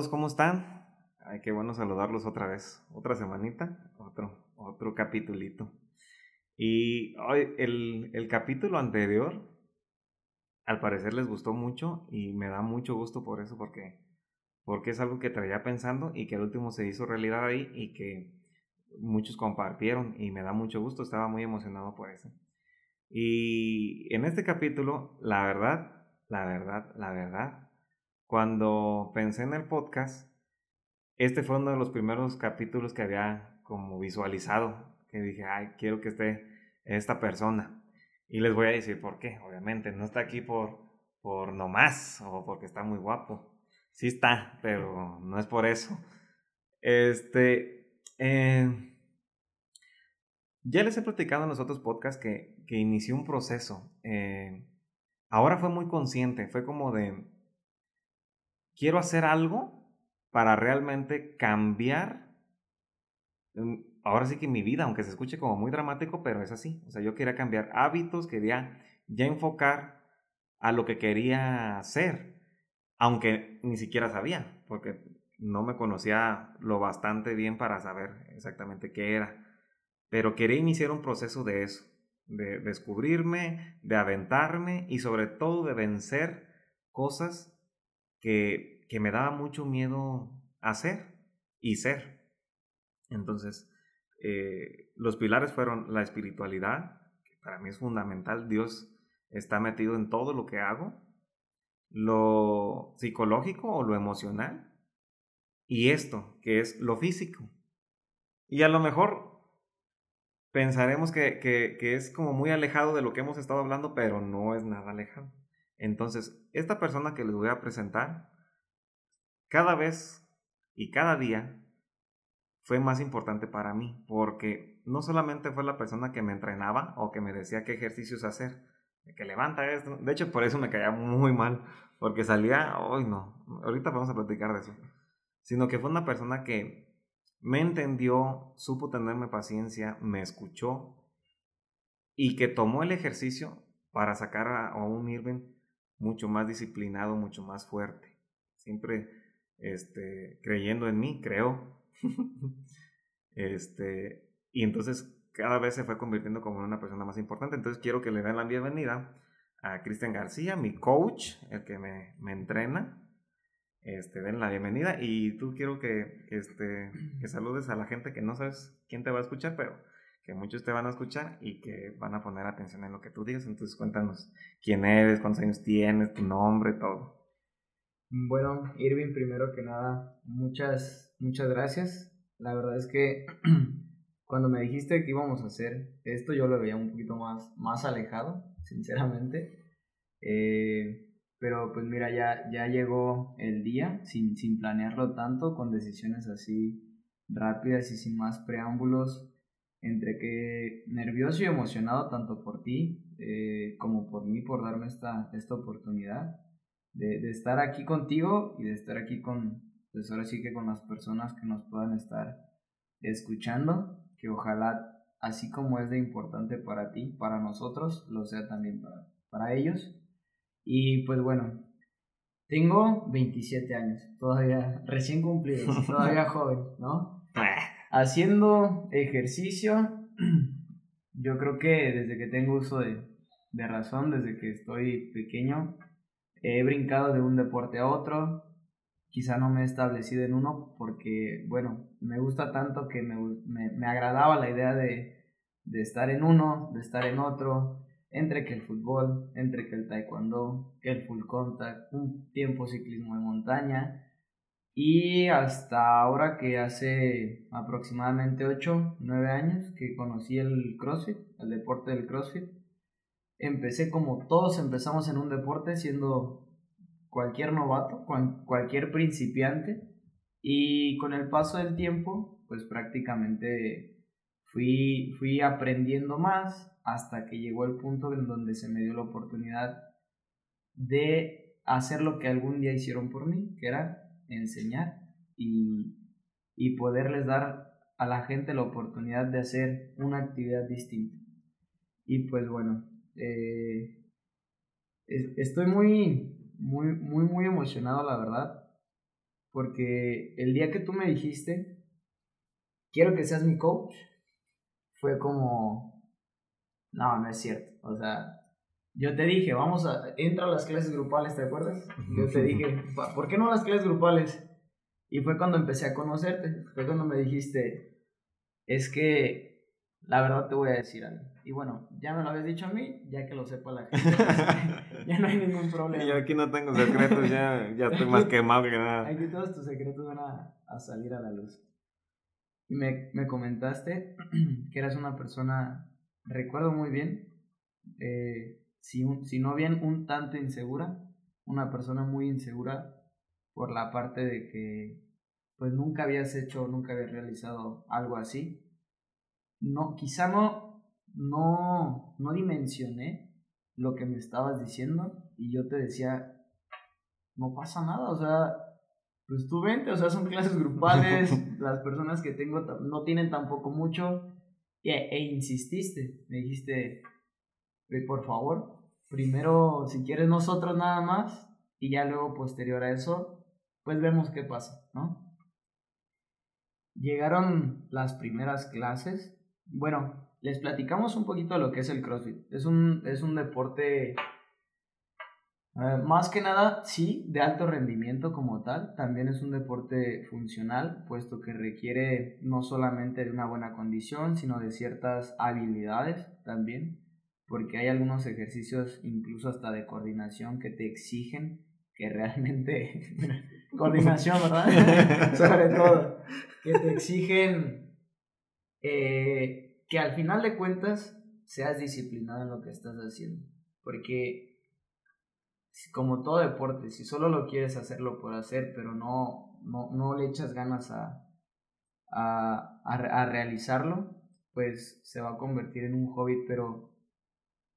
todos, ¿cómo están? Ay, qué bueno saludarlos otra vez. Otra semanita, otro, otro capitulito. Y hoy el, el capítulo anterior, al parecer les gustó mucho y me da mucho gusto por eso, porque, porque es algo que traía pensando y que al último se hizo realidad ahí y que muchos compartieron y me da mucho gusto, estaba muy emocionado por eso. Y en este capítulo, la verdad, la verdad, la verdad, cuando pensé en el podcast, este fue uno de los primeros capítulos que había como visualizado, que dije, ay, quiero que esté esta persona. Y les voy a decir por qué, obviamente, no está aquí por, por nomás o porque está muy guapo. Sí está, pero no es por eso. Este, eh, ya les he platicado en los otros podcasts que, que inicié un proceso. Eh, ahora fue muy consciente, fue como de, quiero hacer algo para realmente cambiar, mm, ahora sí que mi vida, aunque se escuche como muy dramático, pero es así. O sea, yo quería cambiar hábitos, quería ya enfocar a lo que quería hacer, aunque ni siquiera sabía, porque no me conocía lo bastante bien para saber exactamente qué era. Pero quería iniciar un proceso de eso, de descubrirme, de aventarme y sobre todo de vencer cosas que, que me daba mucho miedo hacer y ser. Entonces, eh, los pilares fueron la espiritualidad, que para mí es fundamental, Dios está metido en todo lo que hago, lo psicológico o lo emocional, y esto, que es lo físico. Y a lo mejor pensaremos que, que, que, es como muy alejado de lo que hemos estado hablando, pero no es nada alejado. Entonces, esta persona que les voy a presentar, cada vez y cada día fue más importante para mí, porque no solamente fue la persona que me entrenaba o que me decía qué ejercicios hacer, que levanta esto, de hecho por eso me caía muy mal, porque salía, hoy no, ahorita vamos a platicar de eso, sino que fue una persona que me entendió, supo tenerme paciencia, me escuchó y que tomó el ejercicio para sacar a, un Irving mucho más disciplinado, mucho más fuerte. Siempre este, creyendo en mí, creo. este, y entonces cada vez se fue convirtiendo como una persona más importante. Entonces quiero que le den la bienvenida a Cristian García, mi coach, el que me, me entrena. Este, den la bienvenida y tú quiero que, este, que saludes a la gente que no sabes quién te va a escuchar, pero que muchos te van a escuchar y que van a poner atención en lo que tú digas. Entonces cuéntanos quién eres, cuántos años tienes, tu nombre, todo. Bueno, Irving, primero que nada, muchas, muchas gracias. La verdad es que cuando me dijiste que íbamos a hacer esto, yo lo veía un poquito más, más alejado, sinceramente. Eh, pero pues mira, ya, ya llegó el día, sin, sin planearlo tanto, con decisiones así rápidas y sin más preámbulos entre que nervioso y emocionado tanto por ti eh, como por mí por darme esta, esta oportunidad de, de, estar aquí contigo y de estar aquí con, pues ahora sí que con las personas que nos puedan estar escuchando, que ojalá así como es de importante para ti, para nosotros, lo sea también para, para ellos. Y pues bueno, tengo 27 años, todavía recién cumplidos, todavía joven, ¿no? Haciendo ejercicio, yo creo que desde que tengo uso de, de razón, desde que estoy pequeño, he brincado de un deporte a otro. Quizá no me he establecido en uno porque, bueno, me gusta tanto que me, me, me agradaba la idea de, de estar en uno, de estar en otro, entre que el fútbol, entre que el taekwondo, que el full contact, un tiempo ciclismo de montaña y hasta ahora que hace aproximadamente 8, 9 años que conocí el CrossFit, el deporte del CrossFit, empecé como todos empezamos en un deporte siendo cualquier novato, cualquier principiante y con el paso del tiempo pues prácticamente fui, fui aprendiendo más hasta que llegó el punto en donde se me dio la oportunidad de hacer lo que algún día hicieron por mí, que era enseñar y, y poderles dar a la gente la oportunidad de hacer una actividad distinta. Y pues bueno, eh, estoy muy, muy, muy, muy emocionado, la verdad. porque el día que tú me dijiste, quiero que seas mi coach, fue como, no, no es cierto. O sea, yo te dije, vamos a, entra a las clases grupales, ¿te acuerdas? Yo te dije, ¿por qué no las clases grupales? Y fue cuando empecé a conocerte, fue cuando me dijiste, es que la verdad te voy a decir algo. Y bueno, ya me lo habías dicho a mí, ya que lo sepa la gente. ya no hay ningún problema. Yo aquí no tengo secretos, ya, ya estoy más quemado que nada. Aquí todos tus secretos van a, a salir a la luz. Y me, me comentaste que eras una persona, recuerdo muy bien, eh, si, si no bien un tanto insegura, una persona muy insegura por la parte de que pues nunca habías hecho, nunca habías realizado algo así. No, quizá no, no, no dimensioné lo que me estabas diciendo y yo te decía, no pasa nada, o sea, pues tú vente, o sea, son clases grupales, las personas que tengo no tienen tampoco mucho, e, e insististe, me dijiste, por favor, primero, si quieres nosotros nada más, y ya luego posterior a eso, pues vemos qué pasa, ¿no? Llegaron las primeras clases. Bueno, les platicamos un poquito de lo que es el CrossFit. Es un, es un deporte, eh, más que nada, sí, de alto rendimiento como tal. También es un deporte funcional, puesto que requiere no solamente de una buena condición, sino de ciertas habilidades también porque hay algunos ejercicios incluso hasta de coordinación que te exigen que realmente, coordinación, ¿verdad? Sobre todo, que te exigen eh, que al final de cuentas seas disciplinado en lo que estás haciendo, porque como todo deporte, si solo lo quieres hacerlo por hacer, pero no, no, no le echas ganas a, a, a realizarlo, pues se va a convertir en un hobby, pero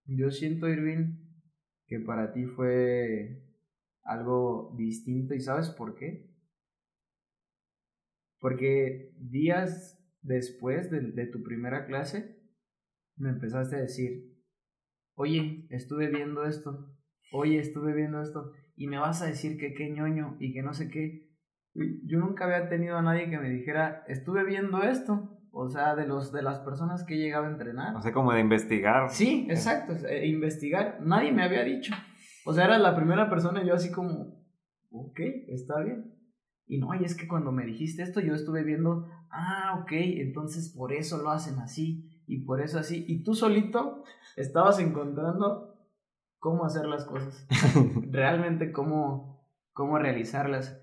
yo siento, Irving, que para ti fue algo distinto y ¿sabes por qué? Porque días después de, tu primera clase me empezaste a decir, oye, estuve viendo esto, oye, estuve viendo esto, y me vas a decir que qué ñoño y que no sé qué. Yo nunca había tenido a nadie que me dijera, estuve viendo esto. O sea, de, los, de las personas que he llegado a entrenar. O sea, como de investigar. Sí, exacto, eh, investigar. Nadie me había dicho. O sea, era la primera persona y yo así como, ok, está bien. Y no, y es que cuando me dijiste esto yo estuve viendo, ah, ok, entonces por eso lo hacen así y por eso así. Y tú solito estabas encontrando cómo hacer las cosas. Realmente cómo, cómo realizarlas.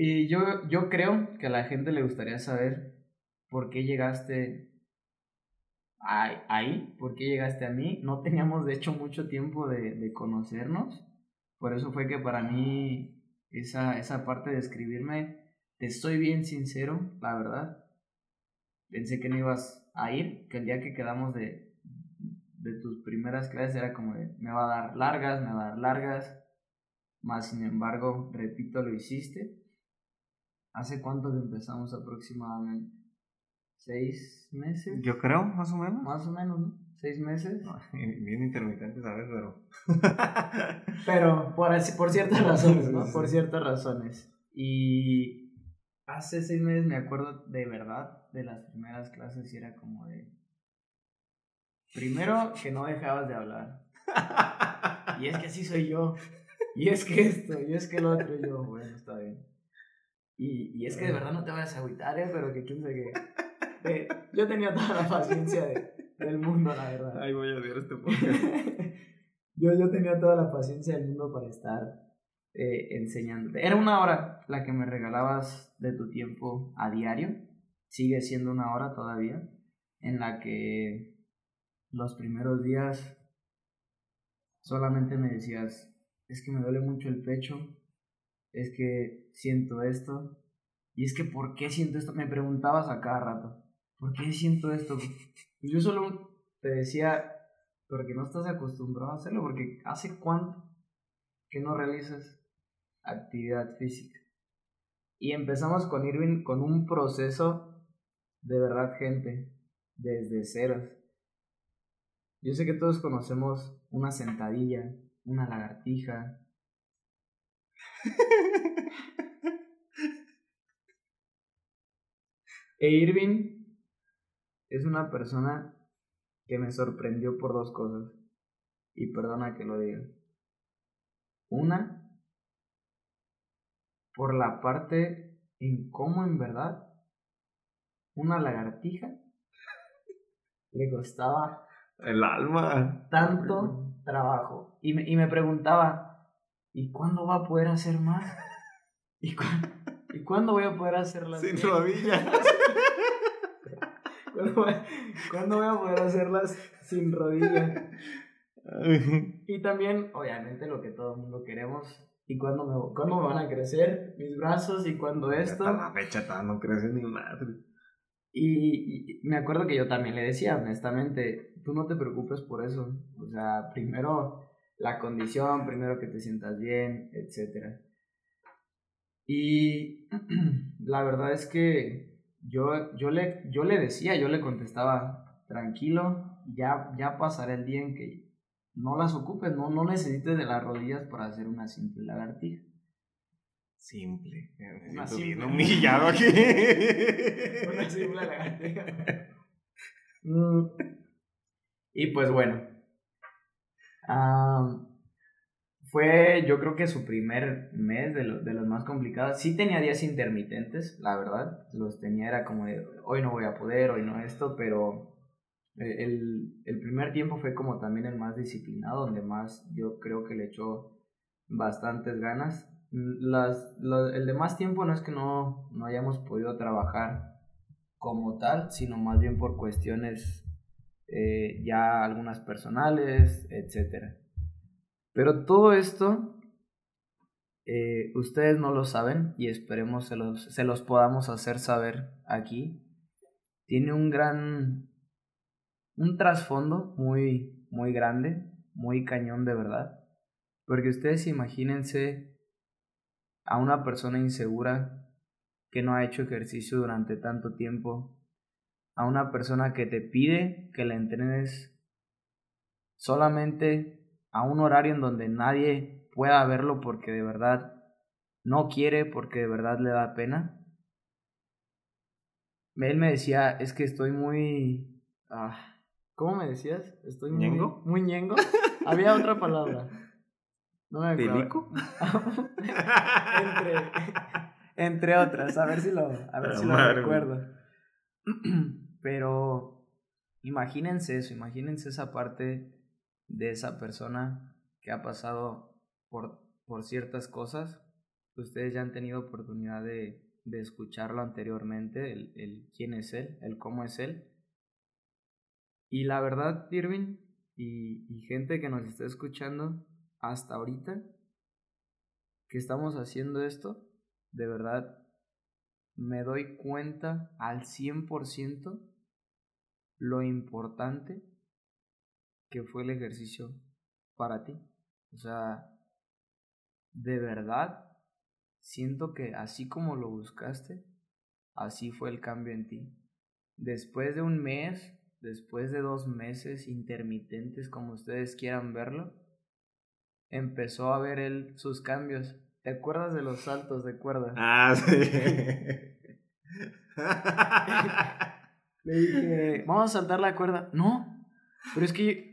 Y yo, yo creo que a la gente le gustaría saber por qué llegaste ahí, por qué llegaste a mí. No teníamos de hecho mucho tiempo de, de conocernos. Por eso fue que para mí esa, esa parte de escribirme, te estoy bien sincero, la verdad. Pensé que no ibas a ir, que el día que quedamos de, de tus primeras clases era como de, me va a dar largas, me va a dar largas. Más sin embargo, repito, lo hiciste. ¿Hace cuánto que empezamos aproximadamente? ¿Seis meses? Yo creo, más o menos. Más o menos, ¿no? ¿Seis meses? Bien intermitente, ¿sabes? Pero... Pero por, por ciertas razones, ¿no? Por ciertas razones. Y hace seis meses me acuerdo de verdad de las primeras clases y era como de... Primero, que no dejabas de hablar. Y es que así soy yo. Y es que esto, y es que lo otro, y yo, bueno, está bien. Y, y es que de verdad no te vayas a agüitar, ¿eh? pero que quién sabe qué. yo tenía toda la paciencia del mundo, la verdad. Ay, voy a ver este podcast. yo, yo tenía toda la paciencia del mundo para estar eh, enseñándote. Era una hora la que me regalabas de tu tiempo a diario. Sigue siendo una hora todavía. En la que los primeros días solamente me decías, es que me duele mucho el pecho, es que siento esto. Y es que, ¿por qué siento esto? Me preguntabas a cada rato, ¿por qué siento esto? Pues yo solo te decía, porque no estás acostumbrado a hacerlo, porque hace cuánto que no realizas actividad física. Y empezamos con Irving con un proceso de verdad, gente, desde ceros. Yo sé que todos conocemos una sentadilla, una lagartija, e Irving es una persona que me sorprendió por dos cosas. Y perdona que lo diga. Una, por la parte en cómo en verdad una lagartija le costaba el alma tanto trabajo. Y me, y me preguntaba, ¿y cuándo va a poder hacer más? ¿Y, ¿y cuándo voy a poder hacerlas? Sin rodillas. ¿Cuándo voy, a poder hacerlas sin rodillas? y también, obviamente, lo que todo el mundo queremos. ¿Y cuándo me, cuándo me van a crecer mis brazos? ¿Y cuándo esto? Hasta la fecha no crece ni madre. Y, me acuerdo que yo también le decía, honestamente, tú no te preocupes por eso. O sea, primero la condición, primero que te sientas bien, etc. Y la verdad es que yo, yo, le, yo le decía, yo le contestaba, tranquilo, ya, ya pasará el día en que no las ocupes, no, no necesites de las rodillas para hacer una simple lagartija. Simple. Me siento bien humillado aquí. Una simple mm. Y pues bueno. Fue yo creo que su primer mes de, de los más complicados. Sí tenía días intermitentes, la verdad. Los tenía, era como de hoy no voy a poder, hoy no esto, pero el, el primer tiempo fue como también el más disciplinado, donde más yo creo que le echó bastantes ganas las, el de más tiempo no es que no, no hayamos podido trabajar como tal, sino más bien por cuestiones eh, ya algunas personales, etc. Pero todo esto eh, ustedes no lo saben y esperemos se los, se los podamos hacer saber aquí. Tiene un gran, un trasfondo muy, muy grande, muy cañón de verdad. Porque ustedes imagínense a una persona insegura que no ha hecho ejercicio durante tanto tiempo, a una persona que te pide que la entrenes solamente a un horario en donde nadie pueda verlo porque de verdad no quiere, porque de verdad le da pena. Él me decía, es que estoy muy... Ah, ¿Cómo me decías? Estoy muy... ¿Ñengo? Muy ñengo. Había otra palabra. No me acuerdo. entre, entre otras, a ver si lo, a ver si lo recuerdo. Pero imagínense eso, imagínense esa parte de esa persona que ha pasado por, por ciertas cosas. Ustedes ya han tenido oportunidad de, de escucharlo anteriormente, el, el, quién es él, el cómo es él. Y la verdad, Irving, y, y gente que nos está escuchando, hasta ahorita que estamos haciendo esto, de verdad me doy cuenta al 100% lo importante que fue el ejercicio para ti. O sea, de verdad siento que así como lo buscaste, así fue el cambio en ti. Después de un mes, después de dos meses intermitentes, como ustedes quieran verlo, empezó a ver él sus cambios. ¿Te acuerdas de los saltos de cuerda? Ah, sí. Le dije, vamos a saltar la cuerda. No, pero es que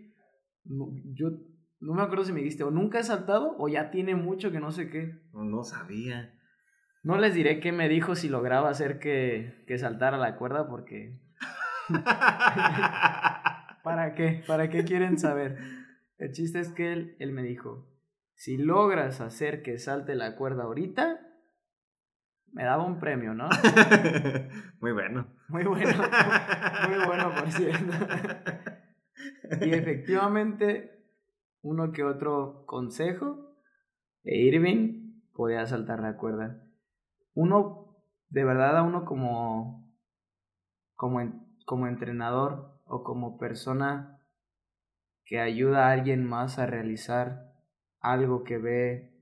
yo, no me acuerdo si me dijiste, o nunca he saltado o ya tiene mucho que no sé qué. No, no sabía. No les diré qué me dijo si lograba hacer que, que saltara la cuerda porque... ¿Para qué? ¿Para qué quieren saber? El chiste es que él, él me dijo, si logras hacer que salte la cuerda ahorita, me daba un premio, ¿no? Muy bueno. Muy bueno. Muy bueno, por cierto. y efectivamente, uno que otro consejo, e Irving podía saltar la cuerda. Uno, de verdad, a uno como, como, como entrenador o como persona que ayuda a alguien más a realizar algo que ve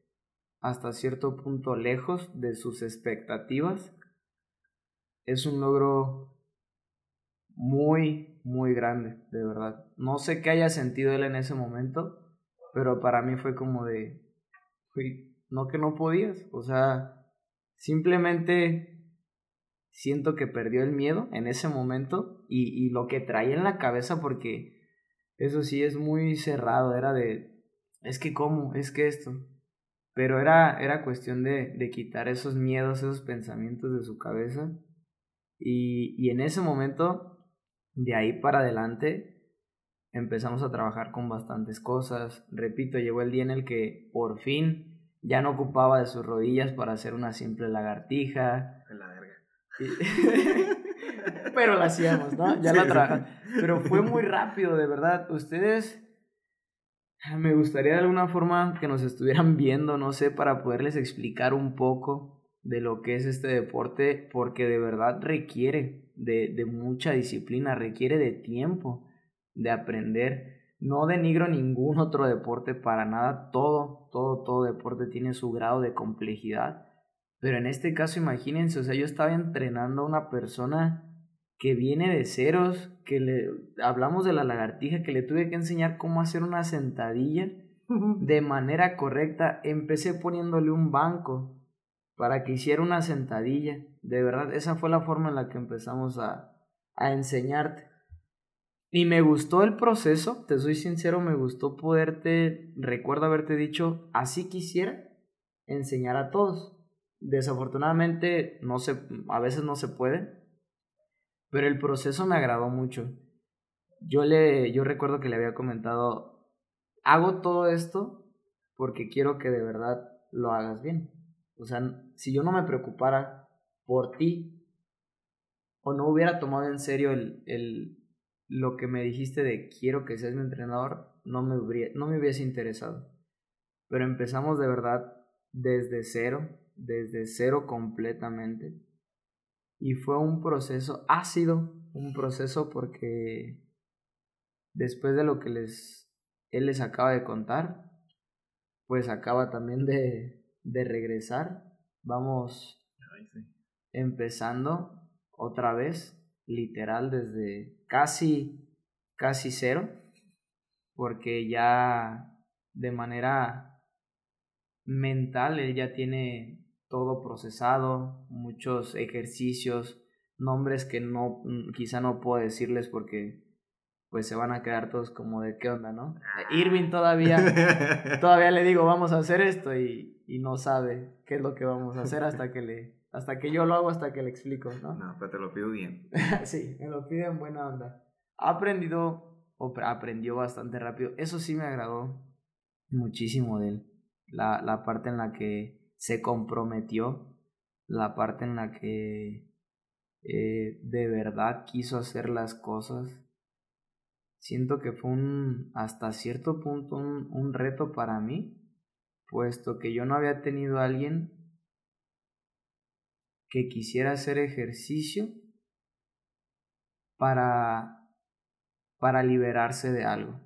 hasta cierto punto lejos de sus expectativas, es un logro muy, muy grande, de verdad. No sé qué haya sentido él en ese momento, pero para mí fue como de, no que no podías, o sea, simplemente siento que perdió el miedo en ese momento y, y lo que traía en la cabeza porque eso sí es muy cerrado, era de, es que cómo, es que esto, pero era, era cuestión de, de quitar esos miedos, esos pensamientos de su cabeza y, y en ese momento, de ahí para adelante, empezamos a trabajar con bastantes cosas. Repito, llegó el día en el que por fin ya no ocupaba de sus rodillas para hacer una simple lagartija. la verga. Pero la hacíamos, ¿no? Ya la trabajamos. Pero fue muy rápido, de verdad. Ustedes, me gustaría de alguna forma que nos estuvieran viendo, no sé, para poderles explicar un poco de lo que es este deporte, porque de verdad requiere de, de mucha disciplina, requiere de tiempo de aprender. No denigro ningún otro deporte para nada. Todo, todo, todo deporte tiene su grado de complejidad. Pero en este caso, imagínense, o sea, yo estaba entrenando a una persona que viene de ceros, que le hablamos de la lagartija, que le tuve que enseñar cómo hacer una sentadilla de manera correcta. Empecé poniéndole un banco para que hiciera una sentadilla. De verdad, esa fue la forma en la que empezamos a, a enseñarte. Y me gustó el proceso, te soy sincero, me gustó poderte, recuerdo haberte dicho, así quisiera enseñar a todos. Desafortunadamente, no se, a veces no se puede, pero el proceso me agradó mucho. Yo le, yo recuerdo que le había comentado, hago todo esto porque quiero que de verdad lo hagas bien. O sea, si yo no me preocupara por ti o no hubiera tomado en serio el, el lo que me dijiste de quiero que seas mi entrenador no me, no me hubiese interesado. Pero empezamos de verdad desde cero, desde cero completamente. Y fue un proceso, ha sido un proceso porque después de lo que les, él les acaba de contar, pues acaba también de, de regresar. Vamos empezando otra vez literal desde casi, casi cero, porque ya de manera mental él ya tiene todo procesado, muchos ejercicios, nombres que no, quizá no puedo decirles porque pues se van a quedar todos como de qué onda, ¿no? Irving todavía, todavía le digo, vamos a hacer esto y, y no sabe qué es lo que vamos a hacer hasta que le, hasta que yo lo hago, hasta que le explico, ¿no? No, pero te lo pido bien. sí, me lo pide en buena onda. Ha aprendido, o aprendió bastante rápido. Eso sí me agradó muchísimo de él. La, la parte en la que se comprometió, la parte en la que eh, de verdad quiso hacer las cosas. Siento que fue un, hasta cierto punto, un, un reto para mí, puesto que yo no había tenido a alguien que quisiera hacer ejercicio para, para liberarse de algo.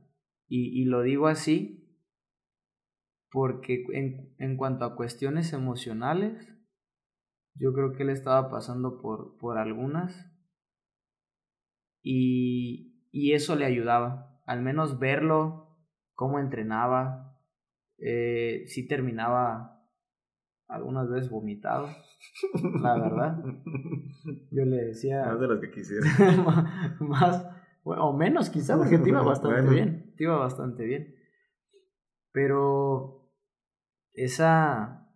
Y, lo digo así porque en, en, cuanto a cuestiones emocionales, yo creo que él estaba pasando por, por algunas y, y eso le ayudaba, al menos verlo, cómo entrenaba, eh, si terminaba algunas veces vomitado, la verdad. Yo le decía... Más de lo que quisiera. más, o menos quizá, porque te iba bastante bien, te iba bastante bien. Pero esa,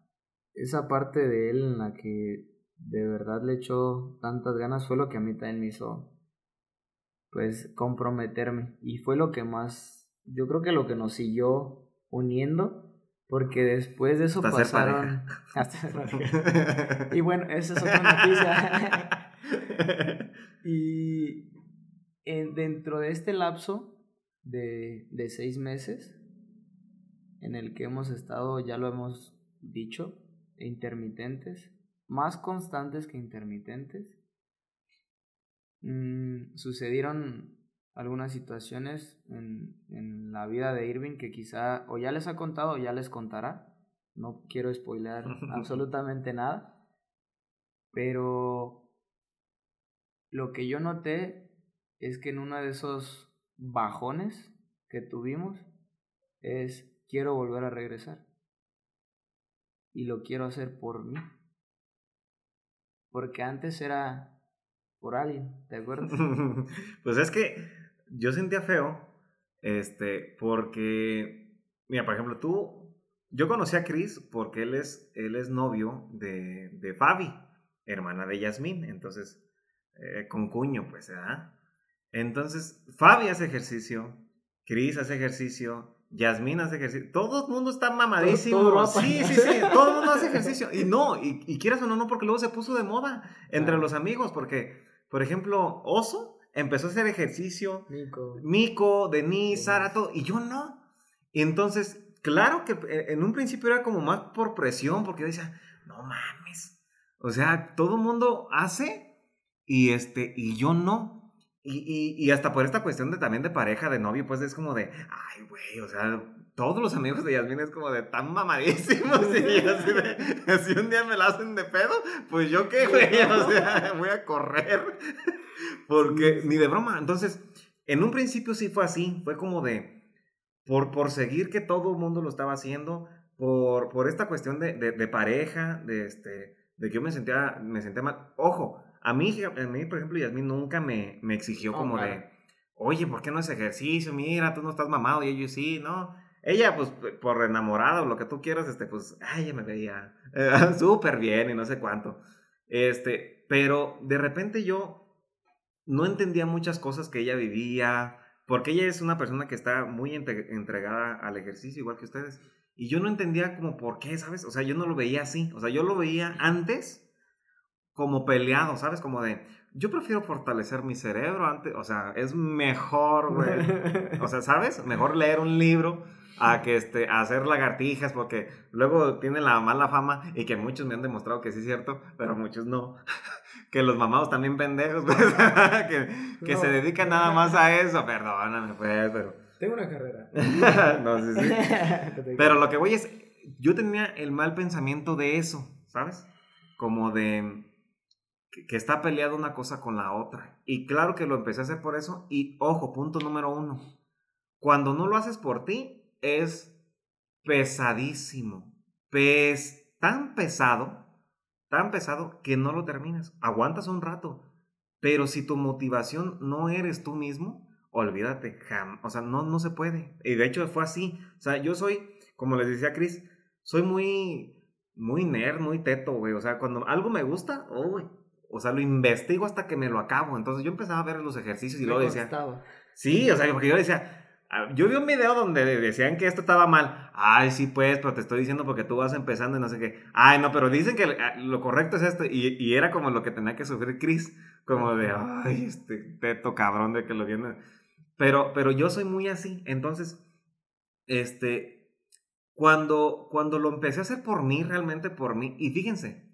esa parte de él en la que de verdad le echó tantas ganas fue lo que a mí también me hizo, pues, comprometerme. Y fue lo que más, yo creo que lo que nos siguió uniendo porque después de eso pasaron. y bueno, esa es otra noticia. y dentro de este lapso de, de seis meses, en el que hemos estado, ya lo hemos dicho, intermitentes, más constantes que intermitentes, mmm, sucedieron algunas situaciones en, en, la vida de Irving que quizá o ya les ha contado o ya les contará. No quiero spoiler absolutamente nada. Pero lo que yo noté es que en uno de esos bajones que tuvimos es quiero volver a regresar. y lo quiero hacer por mí. Porque antes era por alguien, ¿te acuerdas? pues es que yo sentía feo, este, porque, mira, por ejemplo, tú, yo conocí a Chris porque él es, él es novio de, de Fabi, hermana de Yasmín, entonces, eh, con cuño, pues, ¿verdad? Entonces, Fabi hace ejercicio, Chris hace ejercicio, Yasmín hace ejercicio. Todo el mundo está mamadísimo. sí, sí, sí. Todo el mundo hace ejercicio. Y no, y, y, quieras o no, no, porque luego se puso de moda entre los amigos. Porque, por ejemplo, Oso empezó a hacer ejercicio. Mico. Mico, Denise, Sara, todo. Y yo no. Y entonces, claro que eh, en un principio era como más por presión, porque yo decía, no mames. O sea, todo mundo hace y, este, y yo no. Y, y, hasta por esta cuestión de también de pareja, de novio, pues es como de, ay, güey, o sea, todos los amigos de Yasmin es como de tan mamadísimos. Y así de, si un día me la hacen de pedo, pues yo qué, güey, o sea, voy a correr. Porque, ni de broma. Entonces, en un principio sí fue así, fue como de, por, por seguir que todo el mundo lo estaba haciendo, por, por esta cuestión de, de, de pareja, de, este, de que yo me sentía, me sentía mal. Ojo, a mí, a mí por ejemplo, Yasmin nunca me, me exigió como de, oye, ¿por qué no es ejercicio? Mira, tú no estás mamado y ellos sí, ¿no? Ella, pues, por enamorada o lo que tú quieras, este, pues, ay, ella me veía súper bien y no sé cuánto. Este, pero de repente yo no entendía muchas cosas que ella vivía, porque ella es una persona que está muy entregada al ejercicio, igual que ustedes. Y yo no entendía como por qué, ¿sabes? O sea, yo no lo veía así. O sea, yo lo veía antes como peleado, ¿sabes? Como de, yo prefiero fortalecer mi cerebro antes, o sea, es mejor, güey. O sea, ¿sabes? Mejor leer un libro a que este, hacer lagartijas, porque luego tiene la mala fama y que muchos me han demostrado que sí es cierto, pero muchos no. que los mamados también pendejos, pues, que, que se dedican nada más a eso, perdóname, pues, pero... Tengo una carrera. no, sí, sí. pero lo que voy es, yo tenía el mal pensamiento de eso, ¿sabes? Como de que, está peleada una cosa con la otra. Y claro que lo empecé a hacer por eso. Y ojo, punto número uno. Cuando no lo haces por ti, es pesadísimo. Pes tan pesado, tan pesado que no lo terminas. Aguantas un rato. Pero si tu motivación no eres tú mismo, olvídate, o sea, no, no se puede. Y de hecho fue así. O sea, yo soy, como les decía Chris, soy muy, muy nerd, muy teto, güey. O sea, cuando algo me gusta, oh, o sea, lo investigo hasta que me lo acabo. Entonces yo empezaba a ver los ejercicios y luego decía... Sí, o sea, porque yo decía, yo vi un video donde decían que esto estaba mal. Ay, sí, pues, pero te estoy diciendo porque tú vas empezando y no sé qué. Ay, no, pero dicen que ah, lo correcto es esto. Y, y era como lo que tenía que sufrir Chris. Como de, ay, este teto cabrón de que lo viene. Pero, pero yo soy muy así. Entonces, este, cuando, cuando lo empecé a hacer por mí, realmente por mí. Y fíjense,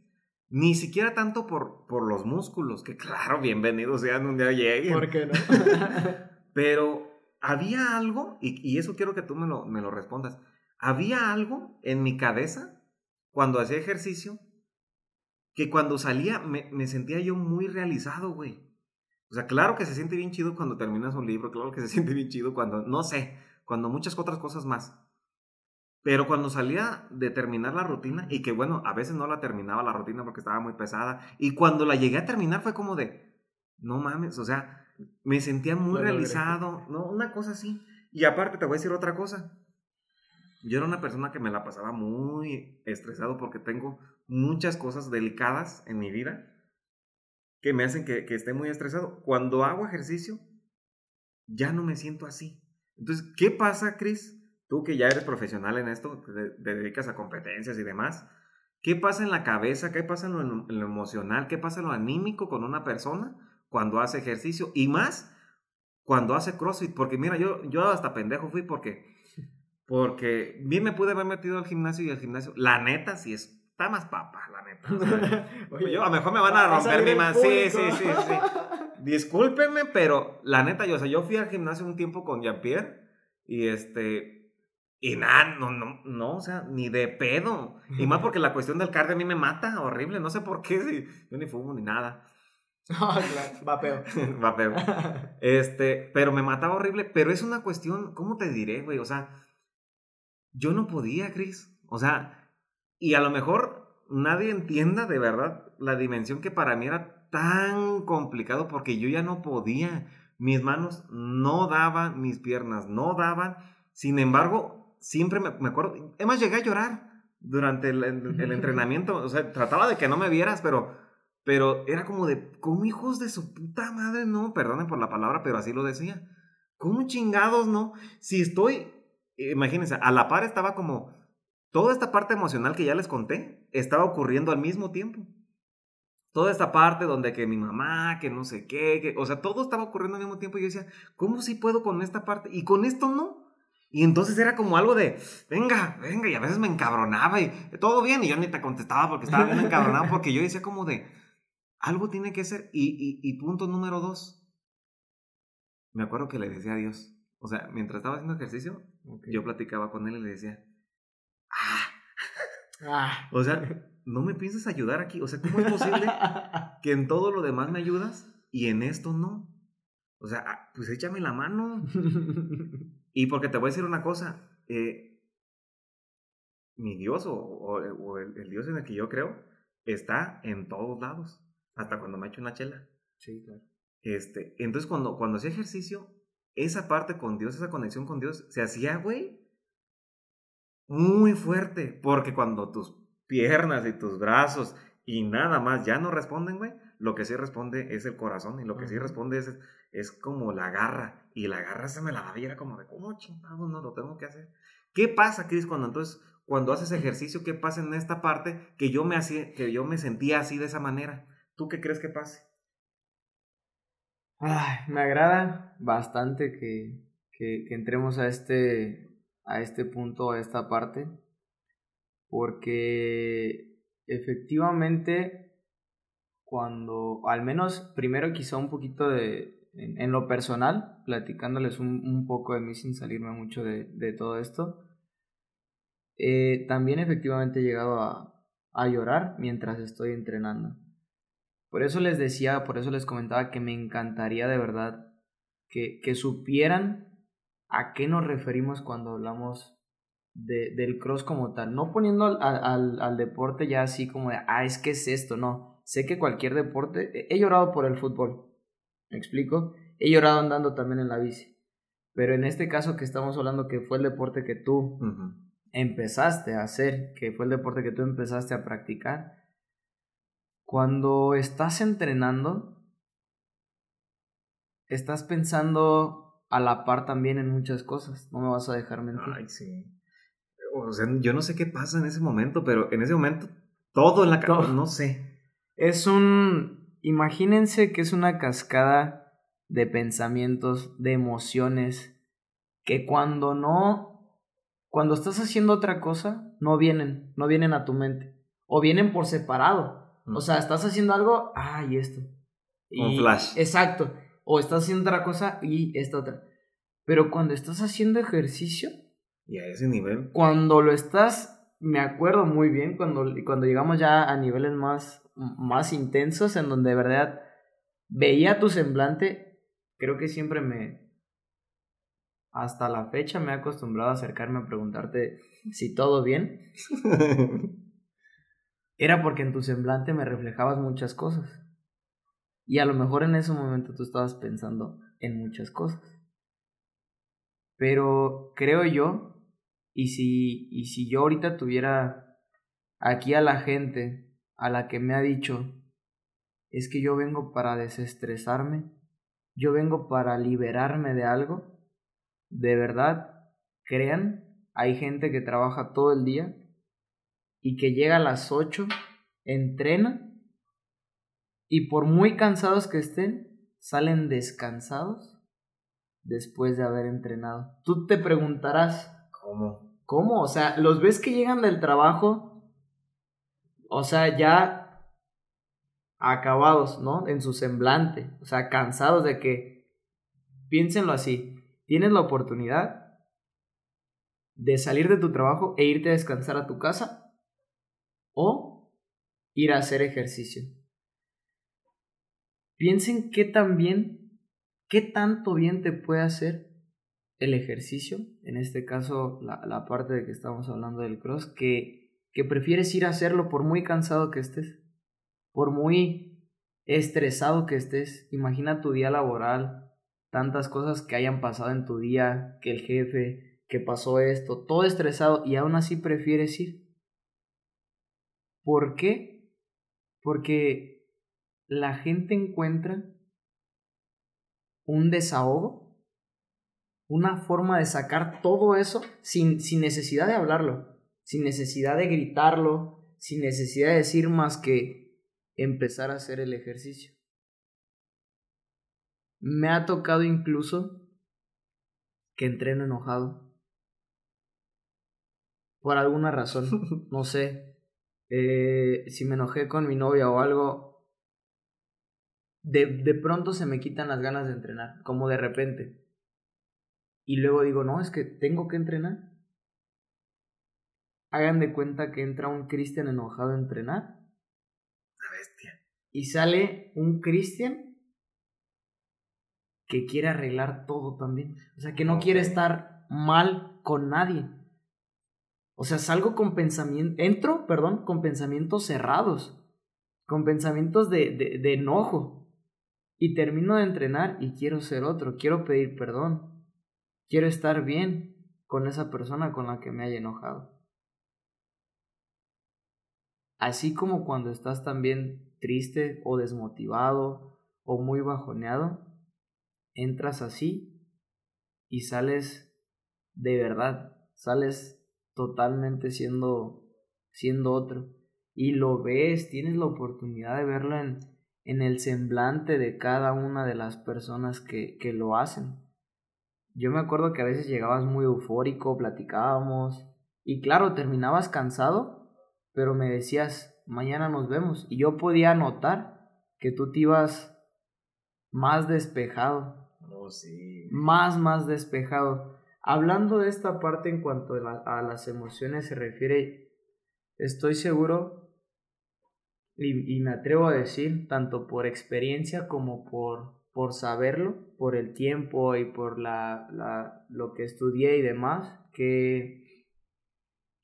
ni siquiera tanto por, por los músculos, que claro, bienvenidos sean un día lleguen. ¿Por qué no? Pero había algo, y, eso quiero que tú me lo, me lo respondas, había algo en mi cabeza cuando hacía ejercicio que cuando salía me, me sentía yo muy realizado, güey. O sea, claro que se siente bien chido cuando terminas un libro, claro que se siente bien chido cuando, no sé, cuando muchas otras cosas más. Pero cuando salía de terminar la rutina, y que bueno, a veces no la terminaba la rutina porque estaba muy pesada, y cuando la llegué a terminar fue como de, no mames, o sea, me sentía muy realizado, ¿no? Una cosa así. Y aparte te voy a decir otra cosa. Yo era una persona que me la pasaba muy estresado porque tengo muchas cosas delicadas en mi vida que me hacen que, que esté muy estresado. Cuando hago ejercicio, ya no me siento así. Entonces, ¿qué pasa, Chris? Tú que ya eres profesional en esto, te, dedicas a competencias y demás, ¿qué pasa en la cabeza? ¿Qué pasa en lo, emocional? ¿Qué pasa en lo anímico con una persona cuando hace ejercicio? Y más cuando hace CrossFit, porque mira, yo, yo hasta pendejo fui porque, porque bien me pude haber metido al gimnasio y al gimnasio, la neta sí está más papa, la neta. yo a lo mejor me van a romper mi más. Sí, sí, sí, sí. Discúlpenme, pero la neta, yo, o sea, yo fui al gimnasio un tiempo con Jean-Pierre y este, y nada, no, no, no, o sea, ni de pedo. Y más porque la cuestión del cardio a mí me mata, horrible. No sé por qué, si yo ni fumo ni nada. Ah, claro, vapeo. vapeo. Este, pero me mataba horrible. Pero es una cuestión, ¿cómo te diré, güey? O sea, yo no podía, Chris. O sea, y a lo mejor nadie entienda de verdad la dimensión que para mí era tan complicado porque yo ya no podía. Mis manos no daban, mis piernas no daban. Sin embargo, siempre me, me acuerdo, además llegué a llorar durante el, el, entrenamiento. O sea, trataba de que no me vieras, pero, pero era como de, ¿cómo hijos de su puta madre? No, perdonen por la palabra, pero así lo decía. ¿Cómo chingados, no? Si estoy, imagínense, a la par estaba como, toda esta parte emocional que ya les conté, estaba ocurriendo al mismo tiempo. Toda esta parte donde que mi mamá, que no sé qué, que, o sea, todo estaba ocurriendo al mismo tiempo y yo decía, ¿cómo si puedo con esta parte? Y con esto no. Y entonces era como algo de, venga, venga, y a veces me encabronaba y todo bien, y yo ni te contestaba porque estaba bien encabronado, porque yo decía como de, algo tiene que ser. Y, y, punto número dos, me acuerdo que le decía a Dios, o sea, mientras estaba haciendo ejercicio, yo platicaba con él y le decía, ah, ah. o sea, no me piensas ayudar aquí, o sea, ¿cómo es posible que en todo lo demás me ayudas y en esto no? O sea, ah, pues échame la mano. Y porque te voy a decir una cosa, eh, mi Dios o, el, Dios en el que yo creo está en todos lados, hasta cuando me echo una chela. Sí, claro. Este, entonces cuando, cuando hacía ejercicio, esa parte con Dios, esa conexión con Dios, se hacía, güey, muy fuerte, porque cuando tus piernas y tus brazos y nada más ya no responden, güey, lo que sí responde es el corazón y lo que sí responde es es como la garra. Y la garra se me la daba y era como de, ¿cómo chingados no lo tengo que hacer? ¿Qué pasa, Cris, cuando entonces, cuando haces ejercicio, qué pasa en esta parte que yo me, hacía, que yo me sentía así de esa manera? ¿Tú qué crees que pase? Ay, me agrada bastante que, que, entremos a este, a este punto, a esta parte, porque efectivamente cuando, al menos primero quizá un poquito de, en, lo personal, platicándoles un, poco de mí sin salirme mucho de, de todo esto, eh, también efectivamente he llegado a llorar mientras estoy entrenando. Por eso les decía, por eso les comentaba que me encantaría de verdad que, que supieran a qué nos referimos cuando hablamos de, del cross como tal. No poniendo al, al, al, deporte ya así como de, ah, es que es esto, no. Sé que cualquier deporte, he llorado por el fútbol, ¿Me explico? He llorado andando también en la bici. Pero en este caso que estamos hablando que fue el deporte que tú empezaste a hacer, que fue el deporte que tú empezaste a practicar, cuando estás entrenando, estás pensando a la par también en muchas cosas. No me vas a dejar mentir. Ay, sí. O sea, yo no sé qué pasa en ese momento, pero en ese momento todo en la cabeza, no sé. Es un Imagínense que es una cascada de pensamientos, de emociones, que cuando no, cuando estás haciendo otra cosa, no vienen, no vienen a tu mente. O vienen por separado. O sea, estás haciendo algo, ah, y esto. Un flash. Exacto. O estás haciendo otra cosa y esta otra. Pero cuando estás haciendo ejercicio. Y a ese nivel. Cuando lo estás, me acuerdo muy bien, cuando, cuando llegamos ya a niveles más más intensos en donde de verdad veía tu semblante, creo que siempre me, hasta la fecha me he acostumbrado a acercarme a preguntarte si todo bien. Era porque en tu semblante me reflejabas muchas cosas. Y a lo mejor en ese momento tú estabas pensando en muchas cosas. Pero creo yo, y si, y si yo ahorita tuviera aquí a la gente a la que me ha dicho, es que yo vengo para desestresarme, yo vengo para liberarme de algo, de verdad, crean, hay gente que trabaja todo el día y que llega a las 8, entrena y por muy cansados que estén, salen descansados después de haber entrenado. Tú te preguntarás, ¿cómo? ¿Cómo? O sea, los ves que llegan del trabajo o sea, ya acabados, ¿no? En su semblante, o sea, cansados de que, piénsenlo así, tienes la oportunidad de salir de tu trabajo e irte a descansar a tu casa o ir a hacer ejercicio. Piensen qué tan bien, qué tanto bien te puede hacer el ejercicio, en este caso la, la parte de que estamos hablando del cross, que que prefieres ir a hacerlo por muy cansado que estés, por muy estresado que estés. Imagina tu día laboral, tantas cosas que hayan pasado en tu día, que el jefe, que pasó esto, todo estresado y aún así prefieres ir. ¿Por qué? Porque la gente encuentra un desahogo, una forma de sacar todo eso sin, sin necesidad de hablarlo, sin necesidad de gritarlo, sin necesidad de decir más que empezar a hacer el ejercicio. Me ha tocado incluso que entreno enojado. Por alguna razón, no sé. Eh, si me enojé con mi novia o algo, de, de pronto se me quitan las ganas de entrenar, como de repente. Y luego digo, no, es que tengo que entrenar. Hagan de cuenta que entra un Cristian enojado a entrenar. La bestia. Y sale un Cristian que quiere arreglar todo también. O sea, que no quiere estar mal con nadie. O sea, salgo con pensamiento, entro, perdón, con pensamientos cerrados, con pensamientos de, de, de enojo. Y termino de entrenar y quiero ser otro, quiero pedir perdón, quiero estar bien con esa persona con la que me haya enojado. Así como cuando estás también triste o desmotivado o muy bajoneado, entras así y sales de verdad, sales totalmente siendo siendo otro y lo ves, tienes la oportunidad de verlo en, en el semblante de cada una de las personas que, que lo hacen. Yo me acuerdo que a veces llegabas muy eufórico, platicábamos y claro, terminabas cansado, pero me decías, mañana nos vemos y yo podía notar que tú te ibas más despejado, Oh, sí. más, más despejado. Hablando de esta parte en cuanto a, la- a las emociones se refiere, estoy seguro y, y me atrevo a decir, tanto por experiencia como por, por saberlo, por el tiempo y por la, la, lo que estudié y demás, que,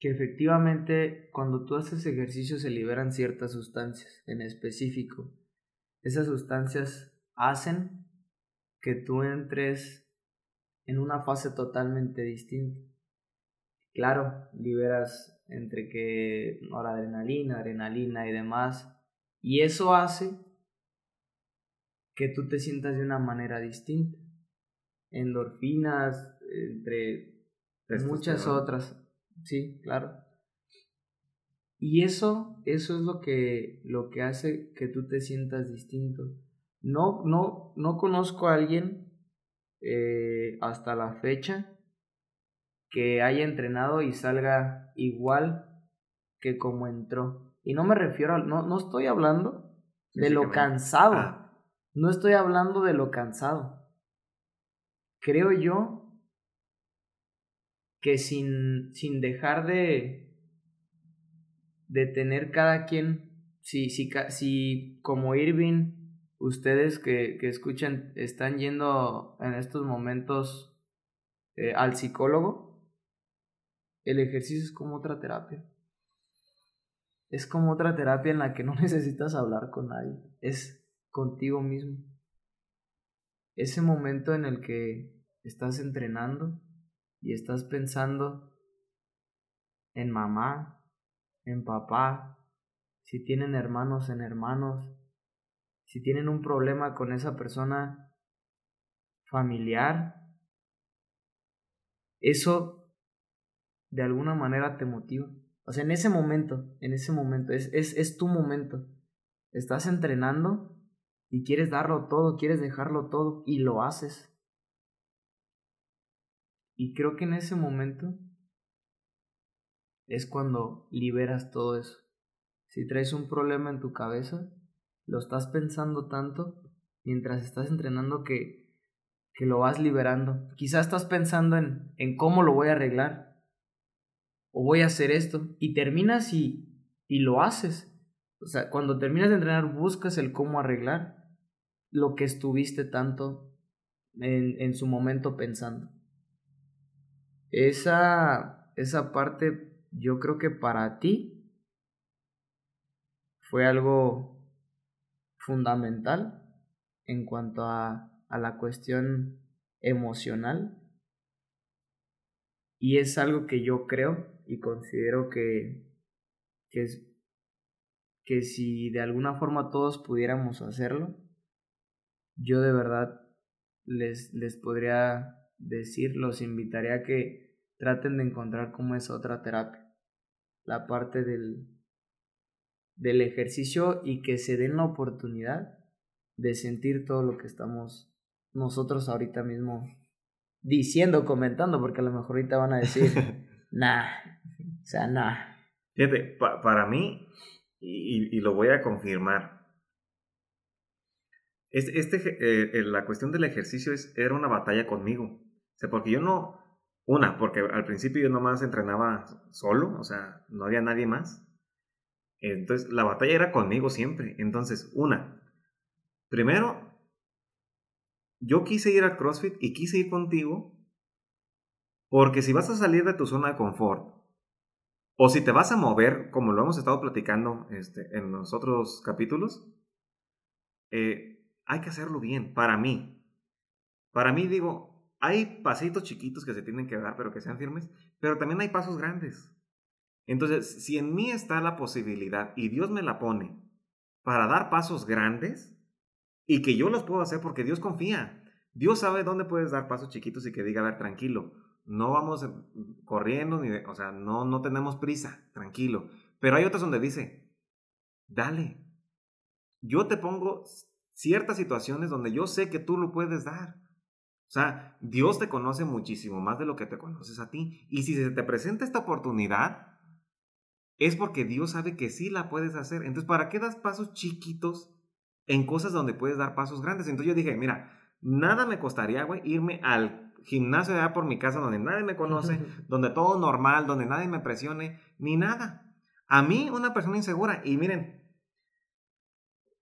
que efectivamente cuando tú haces ejercicio se liberan ciertas sustancias en específico. Esas sustancias hacen que tú entres en una fase totalmente distinta. Claro, liberas entre que noradrenalina, adrenalina y demás, y eso hace que tú te sientas de una manera distinta. Endorfinas, entre muchas otras. Sí, claro. Y eso, eso es lo que, lo que hace que tú te sientas distinto. No, no, no conozco a alguien eh, hasta la fecha que haya entrenado y salga igual que como entró. Y no me refiero a, no, no estoy hablando de lo cansado. Ah. No estoy hablando de lo cansado. Creo yo que sin, sin dejar de, de tener cada quien, si, si, si como Irving, ustedes que, que escuchan están yendo en estos momentos eh, al psicólogo, el ejercicio es como otra terapia. Es como otra terapia en la que no necesitas hablar con nadie. Es contigo mismo. Ese momento en el que estás entrenando y estás pensando en mamá, en papá, si tienen hermanos en hermanos, si tienen un problema con esa persona familiar, eso de alguna manera te motiva. O sea, en ese momento, en ese momento, es, es, es tu momento. Estás entrenando y quieres darlo todo, quieres dejarlo todo y lo haces. Y creo que en ese momento es cuando liberas todo eso. Si traes un problema en tu cabeza, lo estás pensando tanto mientras estás entrenando que, que lo vas liberando. Quizás estás pensando en, en cómo lo voy a arreglar o voy a hacer esto y terminas y, y lo haces. O sea, cuando terminas de entrenar buscas el cómo arreglar lo que estuviste tanto en, en su momento pensando. Esa, esa parte yo creo que para ti fue algo fundamental en cuanto a, a la cuestión emocional. Y es algo que yo creo y considero que, que, es, que si de alguna forma todos pudiéramos hacerlo, yo de verdad les, les podría decir, los invitaría a que traten de encontrar como es otra terapia, la parte del, del ejercicio y que se den la oportunidad de sentir todo lo que estamos nosotros ahorita mismo diciendo, comentando, porque a lo mejor ahorita van a decir, nah, o sea, nah. Fíjate, para mí, y, y, lo voy a confirmar, este, este eh, la cuestión del ejercicio es, era una batalla conmigo. O sea, porque yo no, una, porque al principio yo nomás entrenaba solo, o sea, no había nadie más. Entonces, la batalla era conmigo siempre. Entonces, una, primero, yo quise ir al CrossFit y quise ir contigo porque si vas a salir de tu zona de confort o si te vas a mover, como lo hemos estado platicando este, en los otros capítulos, eh, hay que hacerlo bien, para mí. Para mí digo, hay pasitos chiquitos que se tienen que dar, pero que sean firmes, pero también hay pasos grandes. Entonces, si en mí está la posibilidad y Dios me la pone para dar pasos grandes, y que yo los puedo hacer porque Dios confía. Dios sabe dónde puedes dar pasos chiquitos y que diga, a ver, tranquilo, no vamos corriendo, ni o sea, no, no tenemos prisa, tranquilo. Pero hay otras donde dice, dale, yo te pongo ciertas situaciones donde yo sé que tú lo puedes dar. O sea, Dios te conoce muchísimo más de lo que te conoces a ti. Y si se te presenta esta oportunidad, es porque Dios sabe que sí la puedes hacer. Entonces, ¿para qué das pasos chiquitos en cosas donde puedes dar pasos grandes. Entonces yo dije, mira, nada me costaría, güey, irme al gimnasio de allá por mi casa donde nadie me conoce, donde todo normal, donde nadie me presione, ni nada. A mí, una persona insegura, y miren,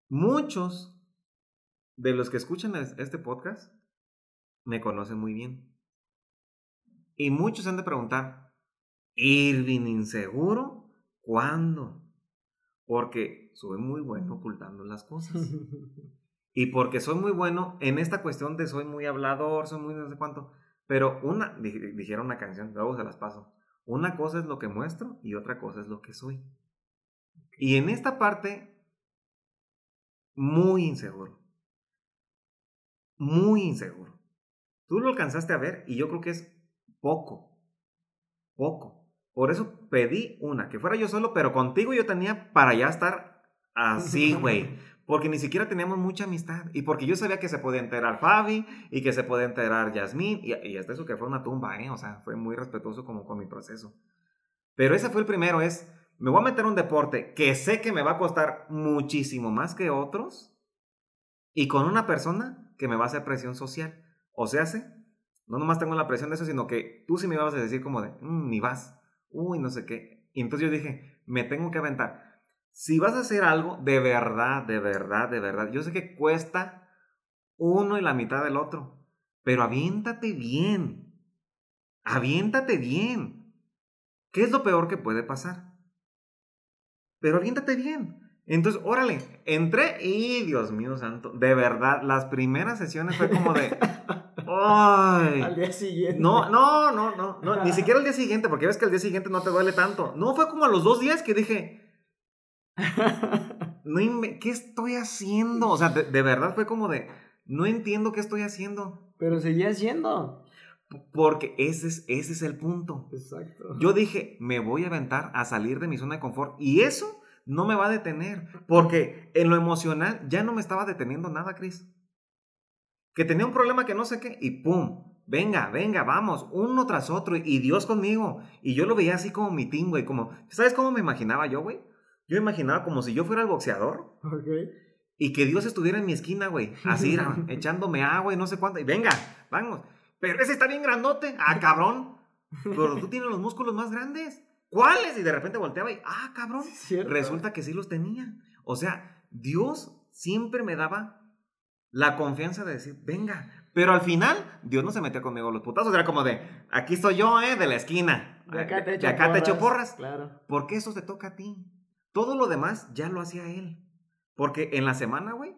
muchos de los que escuchan este podcast me conocen muy bien. Y muchos han de preguntar, ¿Irving inseguro? ¿Cuándo? Porque soy muy bueno ocultando las cosas. y porque soy muy bueno en esta cuestión de soy muy hablador, soy muy no sé cuánto. Pero una, dijeron una canción, luego se las paso. Una cosa es lo que muestro y otra cosa es lo que soy. Y en esta parte, muy inseguro. Muy inseguro. Tú lo alcanzaste a ver y yo creo que es poco. Poco. Por eso pedí una, que fuera yo solo, pero contigo yo tenía para ya estar así, güey. Porque ni siquiera teníamos mucha amistad. Y porque yo sabía que se podía enterar Fabi y que se podía enterar Yasmín. Y, y hasta eso que fue una tumba, ¿eh? O sea, fue muy respetuoso como con mi proceso. Pero ese fue el primero, es, me voy a meter un deporte que sé que me va a costar muchísimo más que otros. Y con una persona que me va a hacer presión social. O sea, no nomás tengo la presión de eso, sino que tú sí me ibas a decir como de, mm, ni vas uy, no sé qué. Y entonces yo dije, me tengo que aventar. Si vas a hacer algo, de verdad, de verdad, de verdad, yo sé que cuesta uno y la mitad del otro, pero aviéntate bien. Aviéntate bien. ¿Qué es lo peor que puede pasar? Pero aviéntate bien. Entonces, órale, entré y Dios mío santo, de verdad, las primeras sesiones fue como de, Ay. Al día siguiente. No, no, no, no, no, ni siquiera al día siguiente, porque ves que al día siguiente no te duele tanto. No, fue como a los dos días que dije, no, ¿qué estoy haciendo? O sea, de, verdad fue como de, no entiendo qué estoy haciendo. Pero seguía haciendo. Porque ese es, ese es el punto. Exacto. Yo dije, me voy a aventar a salir de mi zona de confort. Y eso no me va a detener. Porque en lo emocional ya no me estaba deteniendo nada, Cris que tenía un problema que no sé qué, y ¡pum! Venga, venga, vamos, uno tras otro, y Dios conmigo. Y yo lo veía así como mi team, güey, como, ¿sabes cómo me imaginaba yo, güey? Yo me imaginaba como si yo fuera el boxeador. Ok. Y que Dios estuviera en mi esquina, güey, así, echándome agua y no sé cuánto, y venga, vamos. Pero ese está bien grandote, ah, cabrón. Pero tú tienes los músculos más grandes. ¿Cuáles? Y de repente volteaba y, ah, cabrón. Resulta que sí los tenía. O sea, Dios siempre me daba la confianza de decir, venga. Pero al final, Dios no se metió conmigo los putazos. Era como de, aquí estoy yo, ¿eh? De la esquina. De acá te echo, porras. Claro. ¿Por qué eso te toca a ti? Todo lo demás ya lo hacía él. Porque en la semana, güey,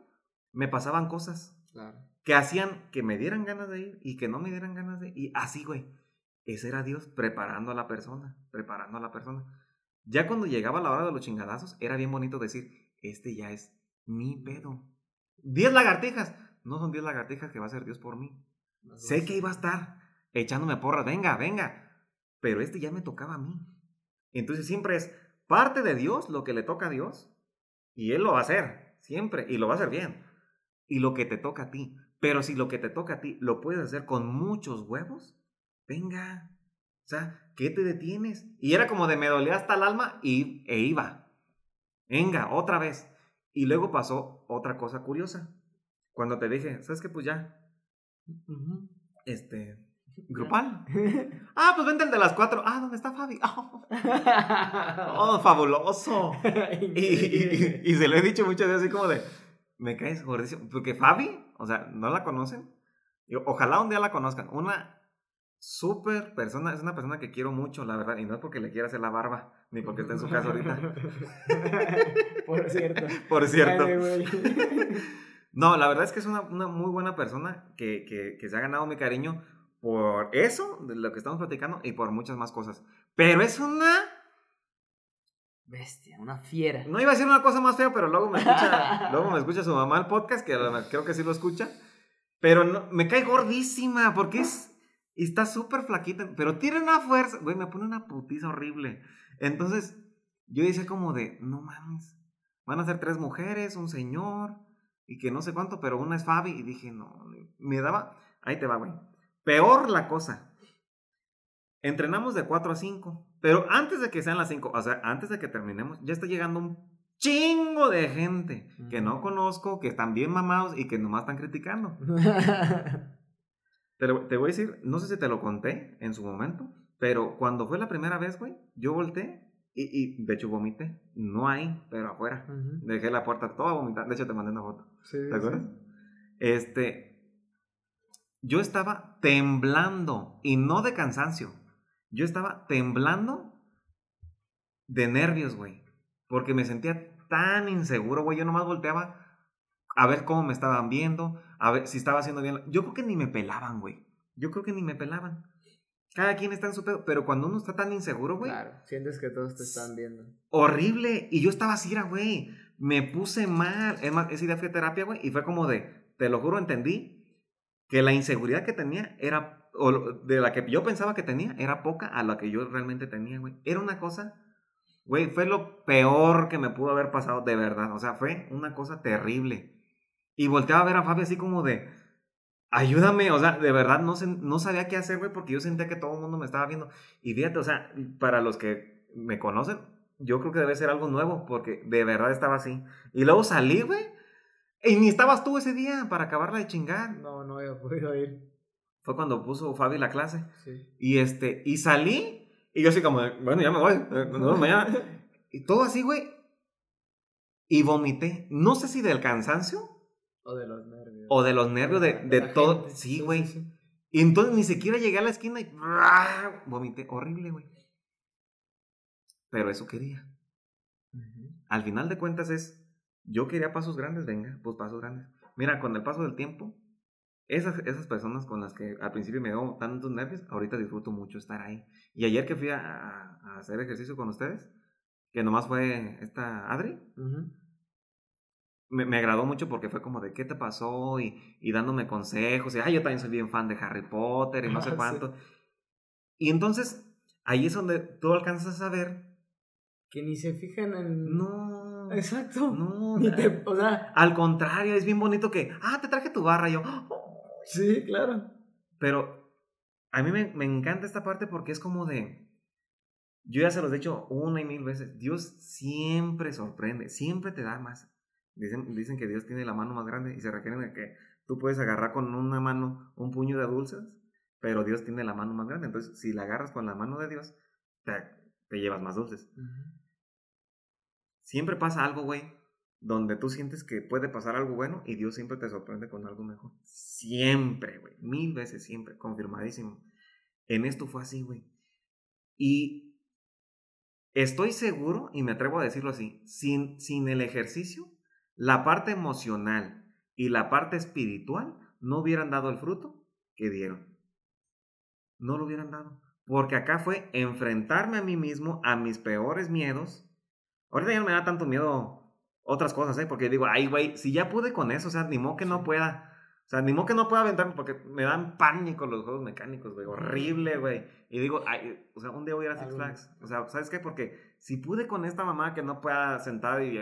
me pasaban cosas Claro. que hacían que me dieran ganas de ir y que no me dieran ganas de ir. Y así, güey. Ese era Dios preparando a la persona, preparando a la persona. Ya cuando llegaba la hora de los chingadazos, era bien bonito decir, este ya es mi pedo. Diez lagartijas. No son diez lagartijas que va a ser Dios por mí. Sé que iba a estar echándome porras, venga, venga. Pero este ya me tocaba a mí. Entonces siempre es parte de Dios lo que le toca a Dios. Y Él lo va a hacer, siempre. Y lo va a hacer bien. Y lo que te toca a ti. Pero si lo que te toca a ti lo puedes hacer con muchos huevos, venga. O sea, ¿qué te detienes? Y era como de me dolía hasta el alma y, e iba. Venga, otra vez. Y luego pasó otra cosa curiosa. Cuando te dije, ¿sabes qué? Pues ya, este, grupal. Ah, pues vente el de las cuatro. Ah, ¿dónde está Fabi? Oh, oh, fabuloso. Y, y- y se lo he dicho muchas veces así como de, me caes gordísimo. Porque Fabi, o sea, ¿no la conocen? Yo, ojalá un día la conozcan. Una súper persona, es una persona que quiero mucho, la verdad. Y no es porque le quiera hacer la barba, ni porque esté en su casa ahorita. Por cierto. Por cierto. Dale. No, la verdad es que es una, una muy buena persona que, que, que se ha ganado mi cariño por eso, de lo que estamos platicando, y por muchas más cosas. Pero es una... Bestia, una fiera. No iba a decir una cosa más fea, pero luego me escucha, luego me escucha su mamá el podcast, que creo que sí lo escucha. Pero no- me cae gordísima, porque es... Y está súper flaquita, pero tiene una fuerza. Güey, me pone una putiza horrible. Entonces, yo decía como de, no mames, van a ser tres mujeres, un señor, y que no sé cuánto, pero una es Fabi. Y dije, no, me daba... Ahí te va, güey. Peor la cosa. Entrenamos de 4 a 5. Pero antes de que sean las 5, o sea, antes de que terminemos, ya está llegando un chingo de gente que no conozco, que están bien mamados y que nomás están criticando. Te, lo- te voy a decir, no sé si te lo conté en su momento, pero cuando fue la primera vez, güey, yo volteé y, y de hecho vomité. No ahí, pero afuera. Dejé la puerta toda vomitada. De hecho, te mandé una foto. Sí, ¿Te sí. acuerdas? Este, yo estaba temblando y no de cansancio. Yo estaba temblando de nervios, güey. Porque me sentía tan inseguro, güey. Yo nomás volteaba a ver cómo me estaban viendo, a ver si estaba haciendo bien. Yo creo que ni me pelaban, güey. Yo creo que ni me pelaban. Cada quien está en su pedo. Pero cuando uno está tan inseguro, güey, Claro, sientes que todos te están viendo. horrible. Y yo estaba así, era, güey. Me puse mal. Es más, ese día fui a terapia, güey. Y fue como de, te lo juro, entendí que la inseguridad que tenía era, o de la que yo pensaba que tenía, era poca a la que yo realmente tenía, güey. Era una cosa, güey, fue lo peor que me pudo haber pasado, de verdad. O sea, fue una cosa terrible. Y volteaba a ver a Fabi así como de, ayúdame, o sea, de verdad no, sé, no sabía qué hacer, güey, porque yo sentía que todo el mundo me estaba viendo. Y fíjate, o sea, para los que me conocen, yo creo que debe ser algo nuevo, porque de verdad estaba así. Y luego salí, güey, y ni estabas tú ese día para acabarla de chingar. No, no había podido ir. Fue cuando puso Fabi la clase. Sí. Y este, y salí, y yo así como, bueno, ya me voy, eh, nos vemos mañana. Y todo así, güey. Y vomité. No sé si del cansancio O de los nervios. o de los nervios de, de todo. gente. Sí, güey. Y entonces ni siquiera llegué a la esquina y ¡bra! vomité. Horrible, güey. Pero eso quería. Al final de cuentas es, yo quería pasos grandes, venga, pues pasos grandes. Mira, con el paso del tiempo, esas, esas personas con las que al principio me dio tantos nervios, ahorita disfruto mucho estar ahí. Y ayer que fui a, a- a hacer ejercicio con ustedes, que nomás fue esta Adri, Ujú. Me, me agradó mucho porque fue como de qué te pasó y, y dándome consejos. Y ay, yo también soy bien fan de Harry Potter y no sé Ah, sí. cuánto. Y entonces, ahí es donde tú alcanzas a saber, Que ni se fijan en. no, Exacto. no, Ni te, o sea, Al contrario, es bien bonito que, ah, te traje tu barra. Y yo, "Oh". sí, claro. pero a mí me, me encanta esta parte porque es como de, yo ya se los he dicho una y mil veces, Dios siempre sorprende, siempre te da más. Dicen, dicen que Dios tiene la mano más grande y se refieren a que tú puedes agarrar con una mano un puño de dulces, pero Dios tiene la mano más grande. Entonces, si la agarras con la mano de Dios, te, te llevas más dulces. Siempre pasa algo, güey, donde tú sientes que puede pasar algo bueno y Dios siempre te sorprende con algo mejor. Siempre, güey. Mil veces siempre, confirmadísimo. En esto fue así, güey. Y estoy seguro, y me atrevo a decirlo así, sin, sin el ejercicio, la parte emocional y la parte espiritual no hubieran dado el fruto que dieron. No lo hubieran dado. Porque acá fue enfrentarme a mí mismo, a mis peores miedos. Ahorita ya no me da tanto miedo otras cosas, ¿eh? Porque digo, ay, güey, si ya pude con eso, o sea, ni modo que no pueda. O sea, ni modo que no pueda aventarme porque me dan pánico los juegos mecánicos, güey. Horrible, güey. Y digo, ay, o sea, un día voy a ir a Six Flags. O sea, ¿sabes qué? Porque si pude con esta mamá que no pueda sentar y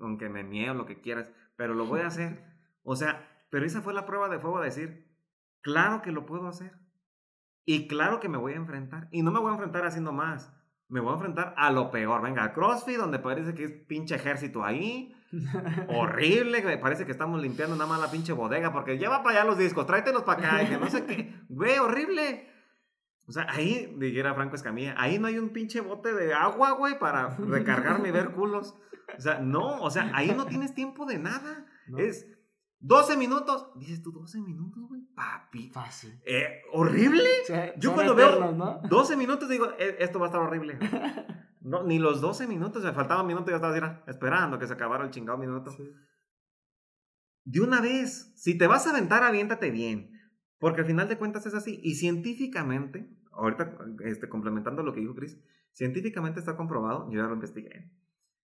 aunque me mieo, lo que quieras, pero lo voy a hacer. O sea, pero esa fue la prueba de fuego de decir, claro que lo puedo hacer. Y claro que me voy a enfrentar. Y no me voy a enfrentar haciendo más me voy a enfrentar a lo peor. Venga, al CrossFit, donde parece que es pinche ejército ahí. Horrible, me parece que estamos limpiando nada más la pinche bodega, porque lleva para allá los discos, tráetelos para acá, y que no sé qué. Güey, horrible. O sea, ahí, dijera Franco Escamilla, ahí no hay un pinche bote de agua, güey, para recargarme y ver culos. O sea, no, o sea, ahí no tienes tiempo de nada. Es 12 minutos. Dices tú, 12 minutos, güey. Papi. Fácil. Eh, ¿Horrible? Yo cuando veo 12 minutos digo, e, esto va a estar horrible. no, ni los 12 minutos, me faltaba un minuto y ya estaba esperando que se acabara el chingado minuto. De una vez, si te vas a aventar, aviéntate bien. Porque al final de cuentas es así. Y científicamente, ahorita este, complementando lo que dijo Chris, científicamente está comprobado, yo ya lo investigué,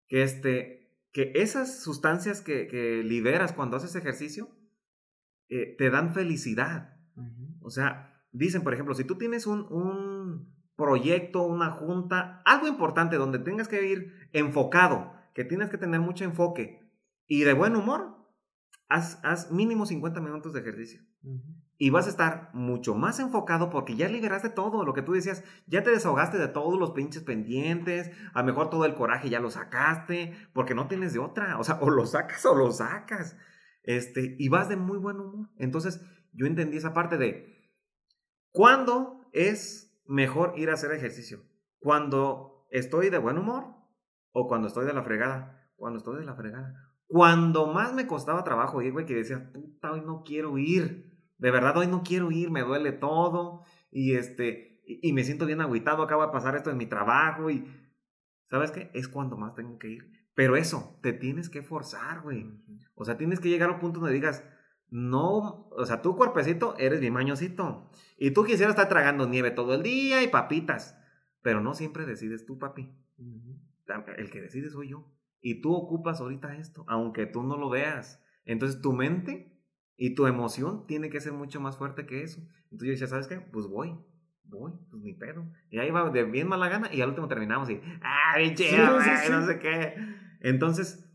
que este, que esas sustancias que, liberas cuando haces ejercicio eh, te dan felicidad. O sea, dicen, por ejemplo, si tú tienes un, un, proyecto, una junta, algo importante donde tengas que ir enfocado, que tienes que tener mucho enfoque y de buen humor, haz, haz mínimo 50 minutos de ejercicio. Y vas a estar mucho más enfocado porque ya liberaste todo lo que tú decías, ya te desahogaste de todos los pinches pendientes, a lo mejor todo el coraje ya lo sacaste, porque no tienes de otra, o sea, o lo sacas o lo sacas, este, y vas de muy buen humor. Entonces, yo entendí esa parte de, ¿cuándo es mejor ir a hacer ejercicio? ¿Cuando estoy de buen humor o cuando estoy de la fregada? Cuando estoy de la fregada. Cuando más me costaba trabajo ir, güey, que decía, puta, hoy no quiero ir de verdad hoy no quiero ir, me duele todo y este y, me siento bien agüitado, acaba de pasar esto en mi trabajo y ¿sabes qué? Es cuando más tengo que ir. Pero eso, te tienes que forzar, güey. O sea, tienes que llegar a un punto donde digas, no, o sea, tu cuerpecito eres mi mañosito. Y tú quisieras estar tragando nieve todo el día y papitas. Pero no siempre decides tú, papi. El que decide soy yo. Y tú ocupas ahorita esto, aunque tú no lo veas. Entonces tu mente y tu emoción tiene que ser mucho más fuerte que eso. Entonces yo decía, ¿sabes qué? Pues voy, voy, pues ni pedo. Y ahí va de bien mala gana y al último terminamos y, ¡ah, bien no sé qué! Entonces,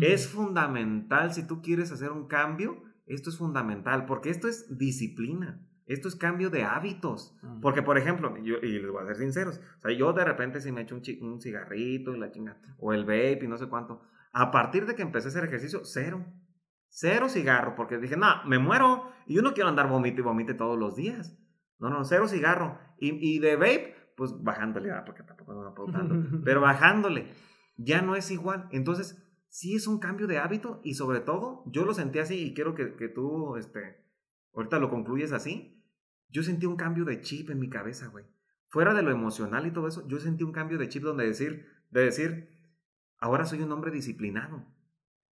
es fundamental, si tú quieres hacer un cambio, esto es fundamental, porque esto es disciplina. Esto es cambio de hábitos. Porque, por ejemplo, yo, y les voy a ser sinceros, o sea, yo de repente si me echo un, un cigarrito y la chinga, o el vape y no sé cuánto, a partir de que empecé a hacer ejercicio, cero. Cero cigarro, porque dije, no, me muero y yo no quiero andar vomite y vomite todos los días. No, no, cero cigarro. Y, y de vape, pues bajándole, ah, porque tampoco puedo tanto, pero bajándole. Ya no es igual. Entonces, sí es un cambio de hábito y sobre todo, yo lo sentí así y quiero que, que tú, este, ahorita lo concluyes así. Yo sentí un cambio de chip en mi cabeza, güey. Fuera de lo emocional y todo eso, yo sentí un cambio de chip donde decir, de decir, ahora soy un hombre disciplinado.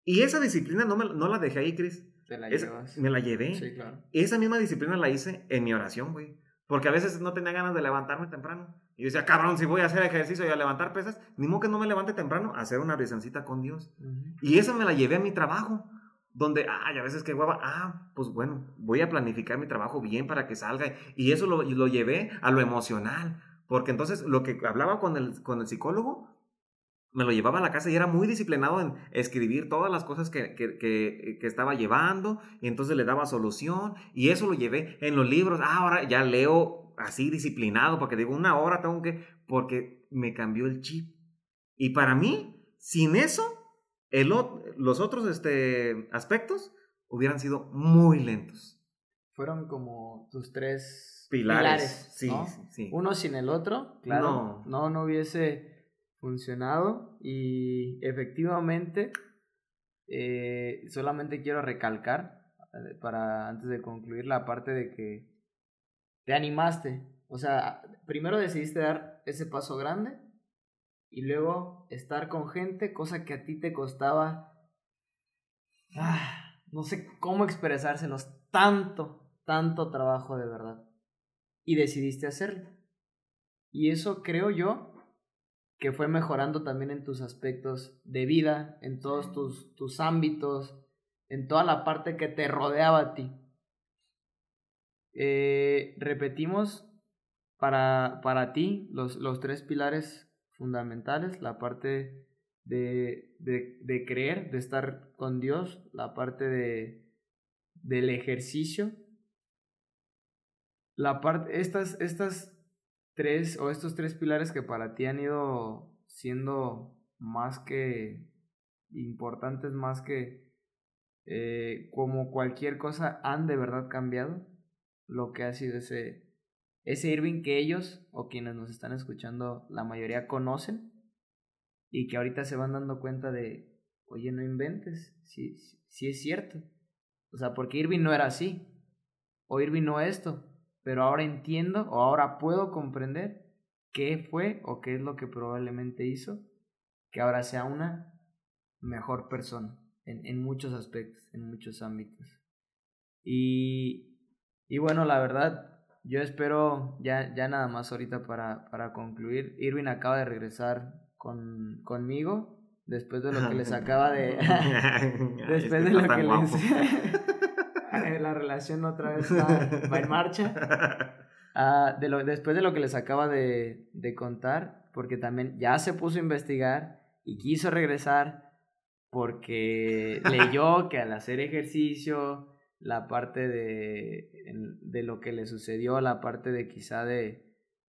Y esa disciplina no, me, no la dejé ahí, Chris. Te la llevas. Me la llevé. Sí, claro. Esa misma disciplina la hice en mi oración, güey. Porque a veces no tenía ganas de levantarme temprano. Y yo decía, cabrón, si voy a hacer ejercicio y a levantar pesas, ni modo que no me levante temprano a hacer una oracióncita con Dios. Y esa me la llevé a mi trabajo. Donde, ay, a veces que hueva, ah, pues bueno, voy a planificar mi trabajo bien para que salga. Y eso lo, lo llevé a lo emocional. Porque entonces lo que hablaba con el, con el psicólogo, me lo llevaba a la casa y era muy disciplinado en escribir todas las cosas que, que, que, que, estaba llevando y entonces le daba solución y eso lo llevé en los libros. Ah, ahora ya leo así disciplinado porque digo una hora tengo que, porque me cambió el chip. Y para mí, sin eso, el, los otros este, aspectos hubieran sido muy lentos. Fueron como tus tres pilares. sí, sí, Uno sin el otro, claro. No, no, no hubiese funcionado y efectivamente eh, solamente quiero recalcar eh, para antes de concluir la parte de que te animaste, o sea, primero decidiste dar ese paso grande y luego estar con gente, cosa que a ti te costaba, ah, no sé cómo expresárselos, tanto, tanto trabajo de verdad. Y decidiste hacerlo. Y eso creo yo que fue mejorando también en tus aspectos de vida, en todos tus, tus ámbitos, en toda la parte que te rodeaba a ti. Eh, repetimos para, para ti los, los, tres pilares fundamentales, la parte de, de, de, creer, de estar con Dios, la parte de, del ejercicio, la parte, estas, estas tres o estos tres pilares que para ti han ido siendo más que importantes, más que eh, como cualquier cosa, han de verdad cambiado lo que ha sido ese, ese Irving que ellos o quienes nos están escuchando, la mayoría conocen y que ahorita se van dando cuenta de, oye, no inventes, si, es cierto. O sea, porque Irving no era así, o Irving no esto, pero ahora entiendo o ahora puedo comprender qué fue o qué es lo que probablemente hizo que ahora sea una mejor persona en, en muchos aspectos, en muchos ámbitos. Y, y bueno, la verdad, yo espero ya, ya nada más ahorita para, para concluir. Irving acaba de regresar con, conmigo después de lo que les acaba de... después de lo que les... la relación otra vez va, en marcha. Ah, de lo, después de lo que les acaba de, de contar, porque también ya se puso a investigar y quiso regresar porque leyó que al hacer ejercicio, la parte de, de lo que le sucedió, la parte de quizá de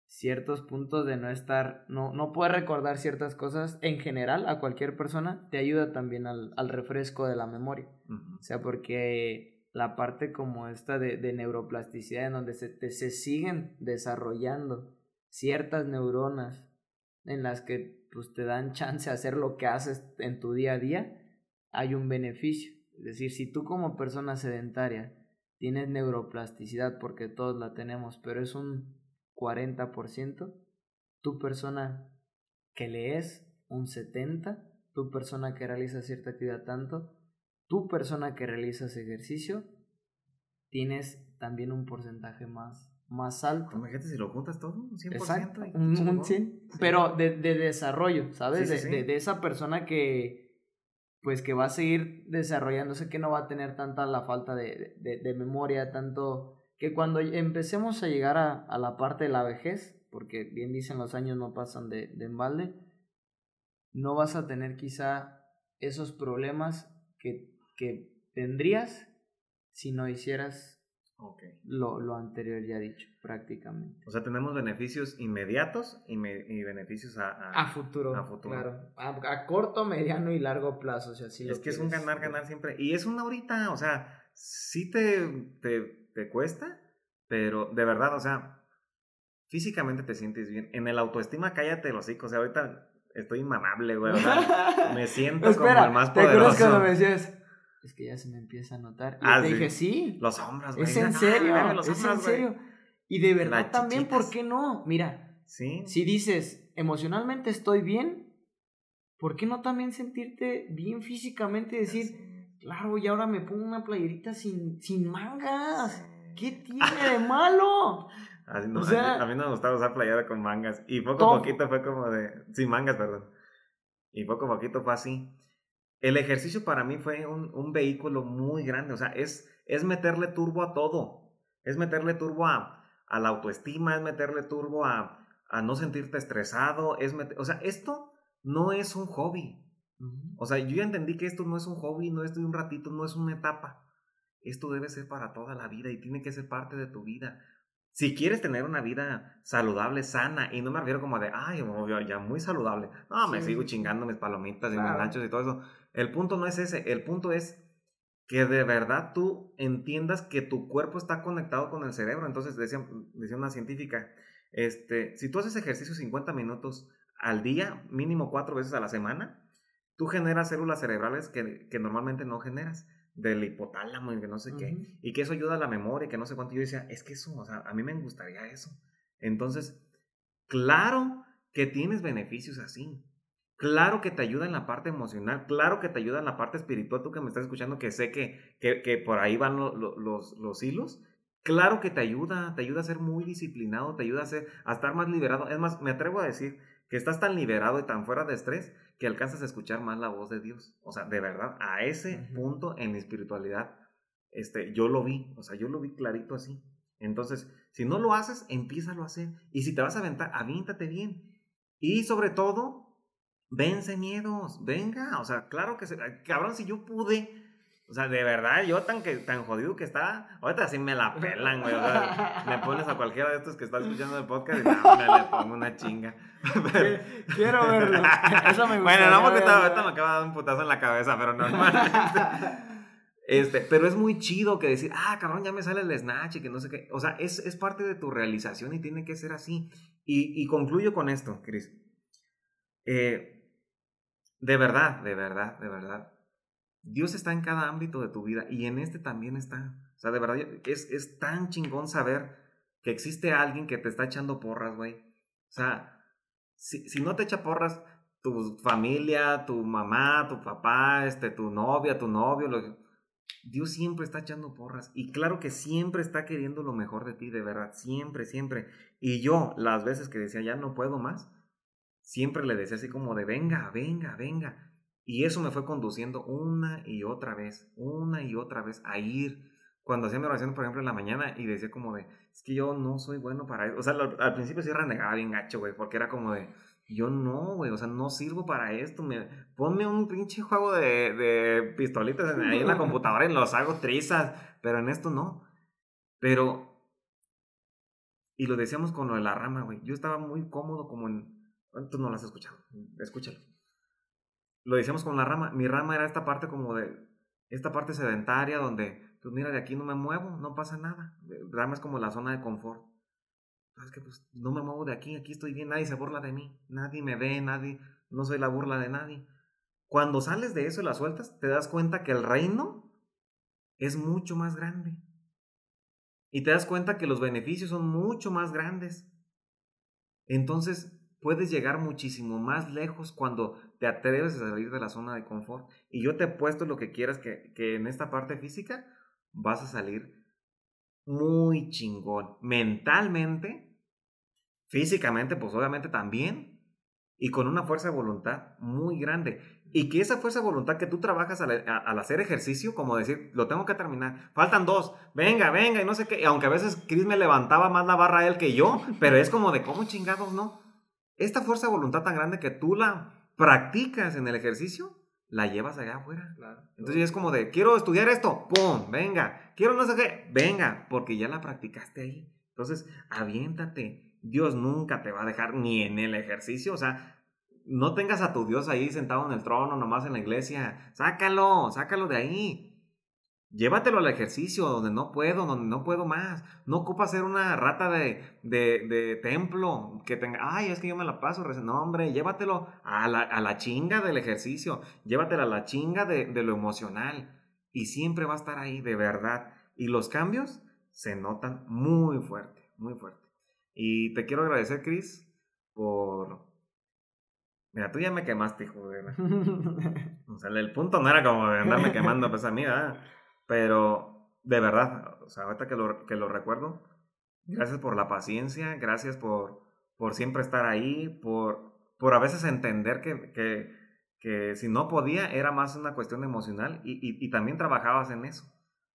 ciertos puntos de no estar, no, no puede recordar ciertas cosas en general a cualquier persona, te ayuda también al, al refresco de la memoria. O sea, porque la parte como esta de, de neuroplasticidad en donde se, se siguen desarrollando ciertas neuronas en las que pues, te dan chance de hacer lo que haces en tu día a día, hay un beneficio. Es decir, si tú como persona sedentaria tienes neuroplasticidad, porque todos la tenemos, pero es un 40%, tu persona que lees un 70%, tu persona que realiza cierta actividad tanto, tu persona que realizas ejercicio, tienes también un porcentaje más, más alto. Imagínate si lo juntas todo, un 100%. Exacto, un, 100, pero de, de, desarrollo, ¿sabes? de, de, esa persona que, pues que va a seguir desarrollándose, que no va a tener tanta la falta de, de memoria, tanto que cuando empecemos a llegar a, a, la parte de la vejez, porque bien dicen los años no pasan de, de embalde, no vas a tener quizá esos problemas que que tendrías si no hicieras lo, lo, anterior ya dicho, prácticamente. O sea, tenemos beneficios inmediatos y, y beneficios a, a, futuro. A futuro. Claro. A, corto, mediano y largo plazo. O sea, es que es un ganar, ganar siempre. Y es una ahorita, o sea, sí te, te, te cuesta, pero de verdad, o sea, físicamente te sientes bien. En el autoestima, cállate los hocico. O sea, ahorita estoy inmamable, güey. me siento como el más poderoso. ¿Te acuerdas cuando me decías? Es que ya se me empieza a notar. Y ah, te dije, sí. Los hombros, güey. Es en serio, es en serio. Y de verdad también, ¿por qué no? Mira, ¿Sí? si dices, emocionalmente estoy bien, ¿por qué no también sentirte bien físicamente y decir, claro, y ahora me pongo una playerita sin, sin mangas? ¿Qué tiene de malo? a, mí, no me gustaba usar playera con mangas. Y poco a poquito fue como de. Sin mangas, perdón. Y poco a poquito fue así el ejercicio para mí fue un, un, vehículo muy grande, o sea, es, es meterle turbo a todo, es meterle turbo a, a la autoestima, es meterle turbo a, a no sentirte estresado, es o sea, esto no es un hobby. O sea, yo ya entendí que esto no es un hobby, no es de un ratito, no es una etapa. Esto debe ser para toda la vida y tiene que ser parte de tu vida. Si quieres tener una vida saludable, sana, y no me refiero como de, ay, ya muy saludable, no, me sigo chingando mis palomitas y mis nachos y todo eso. El punto no es ese, el punto es que de verdad tú entiendas que tu cuerpo está conectado con el cerebro. Entonces, decía, decía una científica, este, si tú haces ejercicio 50 minutos al día, mínimo cuatro veces a la semana, tú generas células cerebrales que, que normalmente no generas, del hipotálamo y que no sé qué, y que eso ayuda a la memoria, y que no sé cuánto. Yo decía, es que eso, o sea, a mí me gustaría eso. Entonces, claro que tienes beneficios así. Claro que te ayuda en la parte emocional, claro que te ayuda en la parte espiritual, tú que me estás escuchando, que sé que, que, por ahí van los, los hilos, claro que te ayuda, te ayuda a ser muy disciplinado, te ayuda a, ser, a estar más liberado. Es más, me atrevo a decir que estás tan liberado y tan fuera de estrés que alcanzas a escuchar más la voz de Dios. O sea, de verdad, a ese punto en mi espiritualidad, este, yo lo vi, o sea, yo lo vi clarito así. Entonces, si no lo haces, empiézalo a hacer. Y si te vas a aventar, avíntate bien. Y sobre todo, vence miedos, venga, o sea, claro que, se, cabrón, si yo pude, o sea, de verdad, yo tan, que, tan jodido que está, ahorita sí me la pelan, güey, o sea, me pones a cualquiera de estos que está escuchando el podcast y me le pongo una chinga. Quiero verlo, eso me gusta. Bueno, no, porque ahorita me acaba de dar un putazo en la cabeza, pero normal. Este, pero es muy chido que decir, ah, cabrón, ya me sale el snatch y que no sé qué. O sea, es, es parte de tu realización y tiene que ser así. Y, y concluyo con esto, Chris. Eh, de verdad, de verdad, de verdad. Dios está en cada ámbito de tu vida y en este también está. O sea, de verdad, es, es tan chingón saber que existe alguien que te está echando porras, güey. O sea, si, si no te echa porras, tu familia, tu mamá, tu papá, este, tu novia, tu novio, lo, Dios siempre está echando porras y claro que siempre está queriendo lo mejor de ti, de verdad, siempre, siempre. Y yo, las veces que decía, ya no puedo más, siempre le decía así como de, venga, venga, venga. Y eso me fue conduciendo una y otra vez, una y otra vez a ir. Cuando hacía mi oración, por ejemplo, en la mañana y decía como de, es que yo no soy bueno para eso. O sea, al principio sí renegaba bien gacho, güey, porque era como de, yo no, güey, o sea, no sirvo para esto. Me, ponme un pinche juego de, de pistolitas ahí en la computadora y los hago trizas, pero en esto no. Pero, y lo decíamos con lo de la rama, güey. Yo estaba muy cómodo como en... Tú no lo has escuchado, escúchalo. Lo decíamos con la rama. Mi rama era esta parte como de... Esta parte sedentaria donde, pues mira, de aquí no me muevo, no pasa nada. Rama es como la zona de confort es que pues no me muevo de aquí, aquí estoy bien, nadie se burla de mí, nadie me ve, nadie, no soy la burla de nadie. Cuando sales de eso y la sueltas, te das cuenta que el reino es mucho más grande. Y te das cuenta que los beneficios son mucho más grandes. Entonces puedes llegar muchísimo más lejos cuando te atreves a salir de la zona de confort. Y yo te he puesto lo que quieras que, que en esta parte física vas a salir muy chingón. Mentalmente, físicamente, pues obviamente también. Y con una fuerza de voluntad muy grande. Y que esa fuerza de voluntad que tú trabajas al, hacer ejercicio, como decir, lo tengo que terminar, faltan dos, venga, venga, y no sé qué. aunque a veces Chris me levantaba más la barra a él que yo, pero es como de cómo chingados, ¿no? Esta fuerza de voluntad tan grande que tú la practicas en el ejercicio, la llevas allá afuera. Claro. Entonces es como de, quiero estudiar esto, ¡pum! Venga. Quiero no sé qué, venga, porque ya la practicaste ahí. Entonces, aviéntate. Dios nunca te va a dejar ni en el ejercicio, o sea, no tengas a tu Dios ahí sentado en el trono, nomás en la iglesia. Sácalo, sácalo de ahí. Llévatelo al ejercicio, donde no puedo, donde no puedo más. No ocupa ser una rata de, de, templo que tenga, ay, es que yo me la paso. No, hombre, llévatelo a la, a la chinga del ejercicio. Llévatelo a la chinga de, de lo emocional. Y siempre va a estar ahí, de verdad. Y los cambios se notan muy fuerte, muy fuerte. Y te quiero agradecer, Chris, por... Mira, tú ya me quemaste, joder. o sea, el punto no era como de andarme quemando, pues a mí, ¿verdad? Pero de verdad, o sea, ahorita que lo, que lo recuerdo, gracias por la paciencia, gracias por, por siempre estar ahí, por, por a veces entender que, que, que si no podía era más una cuestión emocional y, y, también trabajabas en eso,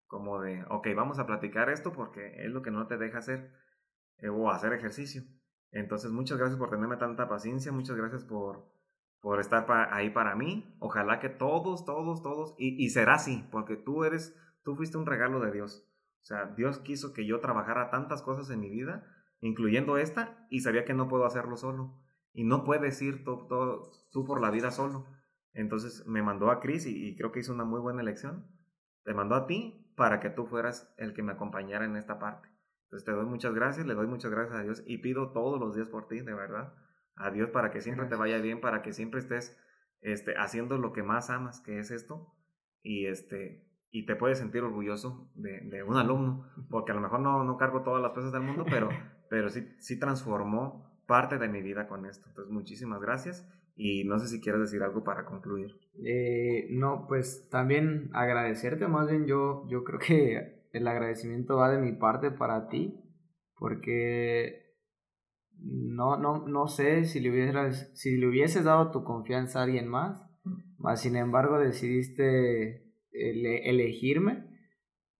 como de, ok, vamos a platicar esto porque es lo que no te deja hacer eh, o hacer ejercicio. Entonces, muchas gracias por tenerme tanta paciencia, muchas gracias por, por estar ahí para mí. Ojalá que todos, todos, todos, y, será así, porque tú eres, tú fuiste un regalo de Dios. O sea, Dios quiso que yo trabajara tantas cosas en mi vida, incluyendo esta, y sabía que no puedo hacerlo solo. Y no puedes ir tú por la vida solo. Entonces me mandó a Chris y, y creo que hizo una muy buena elección. Te mandó a ti para que tú fueras el que me acompañara en esta parte. Entonces te doy muchas gracias, le doy muchas gracias a Dios y pido todos los días por ti, de verdad a Dios para que siempre te vaya bien, para que siempre estés este, haciendo lo que más amas, que es esto, y, este, y te puedes sentir orgulloso de, de un alumno, porque a lo mejor no, no cargo todas las cosas del mundo, pero, pero sí, sí transformó parte de mi vida con esto. Entonces, muchísimas gracias y no sé si quieres decir algo para concluir. Eh, no, pues también agradecerte, más bien yo, yo creo que el agradecimiento va de mi parte para ti, porque no, no, no sé si le, hubieras, si le hubieses dado tu confianza a alguien más, más sin embargo decidiste elegirme.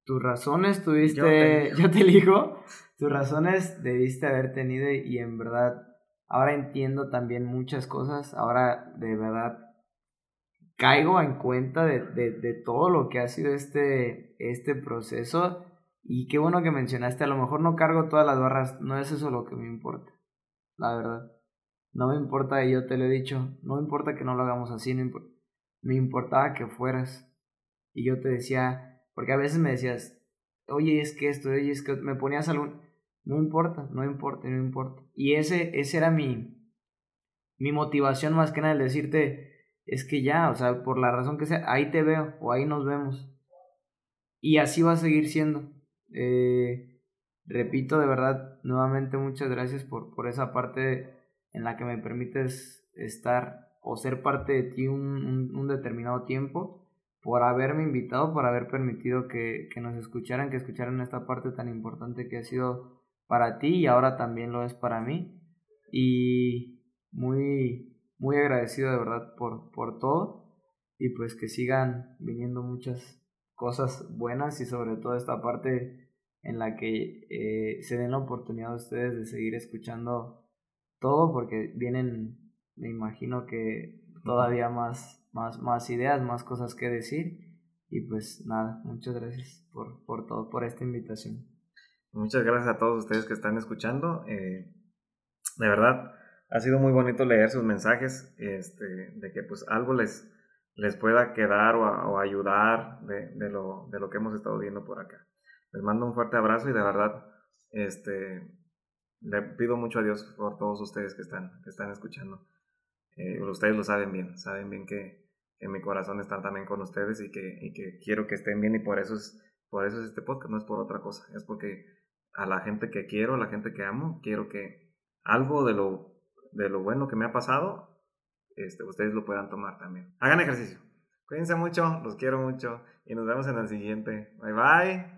Tus razones tuviste, yo te, elijo, tus razones debiste haber tenido y en verdad ahora entiendo también muchas cosas, ahora de verdad caigo en cuenta de, de, de, todo lo que ha sido este, este proceso. Y qué bueno que mencionaste, a lo mejor no cargo todas las barras, no es eso lo que me importa, la verdad. No me importa, y yo te lo he dicho, no me importa que no lo hagamos así, me importaba que fueras. Y yo te decía, porque a veces me decías, oye, es que esto, oye, es que me ponías algún... No importa, no importa, no importa. Y ese, ese era mi, mi motivación más que nada, el decirte, es que ya, o sea, por la razón que sea, ahí te veo o ahí nos vemos. Y así va a seguir siendo. Eh, repito, de verdad, nuevamente muchas gracias por, por esa parte en la que me permites estar o ser parte de ti un, un, determinado tiempo, por haberme invitado, por haber permitido que, que, nos escucharan, que escucharan esta parte tan importante que ha sido para ti y ahora también lo es para mí. Y muy, muy agradecido de verdad por, por todo y pues que sigan viniendo muchas cosas buenas y sobre todo esta parte en la que eh, se den la oportunidad a ustedes de seguir escuchando todo porque vienen me imagino que todavía más, más, más ideas, más cosas que decir. Y pues nada, muchas gracias por, por todo, por esta invitación. Muchas gracias a todos ustedes que están escuchando. Eh, de verdad, ha sido muy bonito leer sus mensajes, este, de que pues algo les, les pueda quedar o, ayudar de, de, lo, de lo que hemos estado viendo por acá. Les mando un fuerte abrazo y de verdad, este, le pido mucho a Dios por todos ustedes que están, que están escuchando. Eh, ustedes lo saben bien, saben bien que, en mi corazón está también con ustedes y que, y que quiero que estén bien y por eso, es, por eso es este podcast, no es por otra cosa, es porque a la gente que quiero, a la gente que amo, quiero que algo de lo, de lo bueno que me ha pasado, este, ustedes lo puedan tomar también. Hagan ejercicio. Cuídense mucho, los quiero mucho y nos vemos en el siguiente. Bye bye.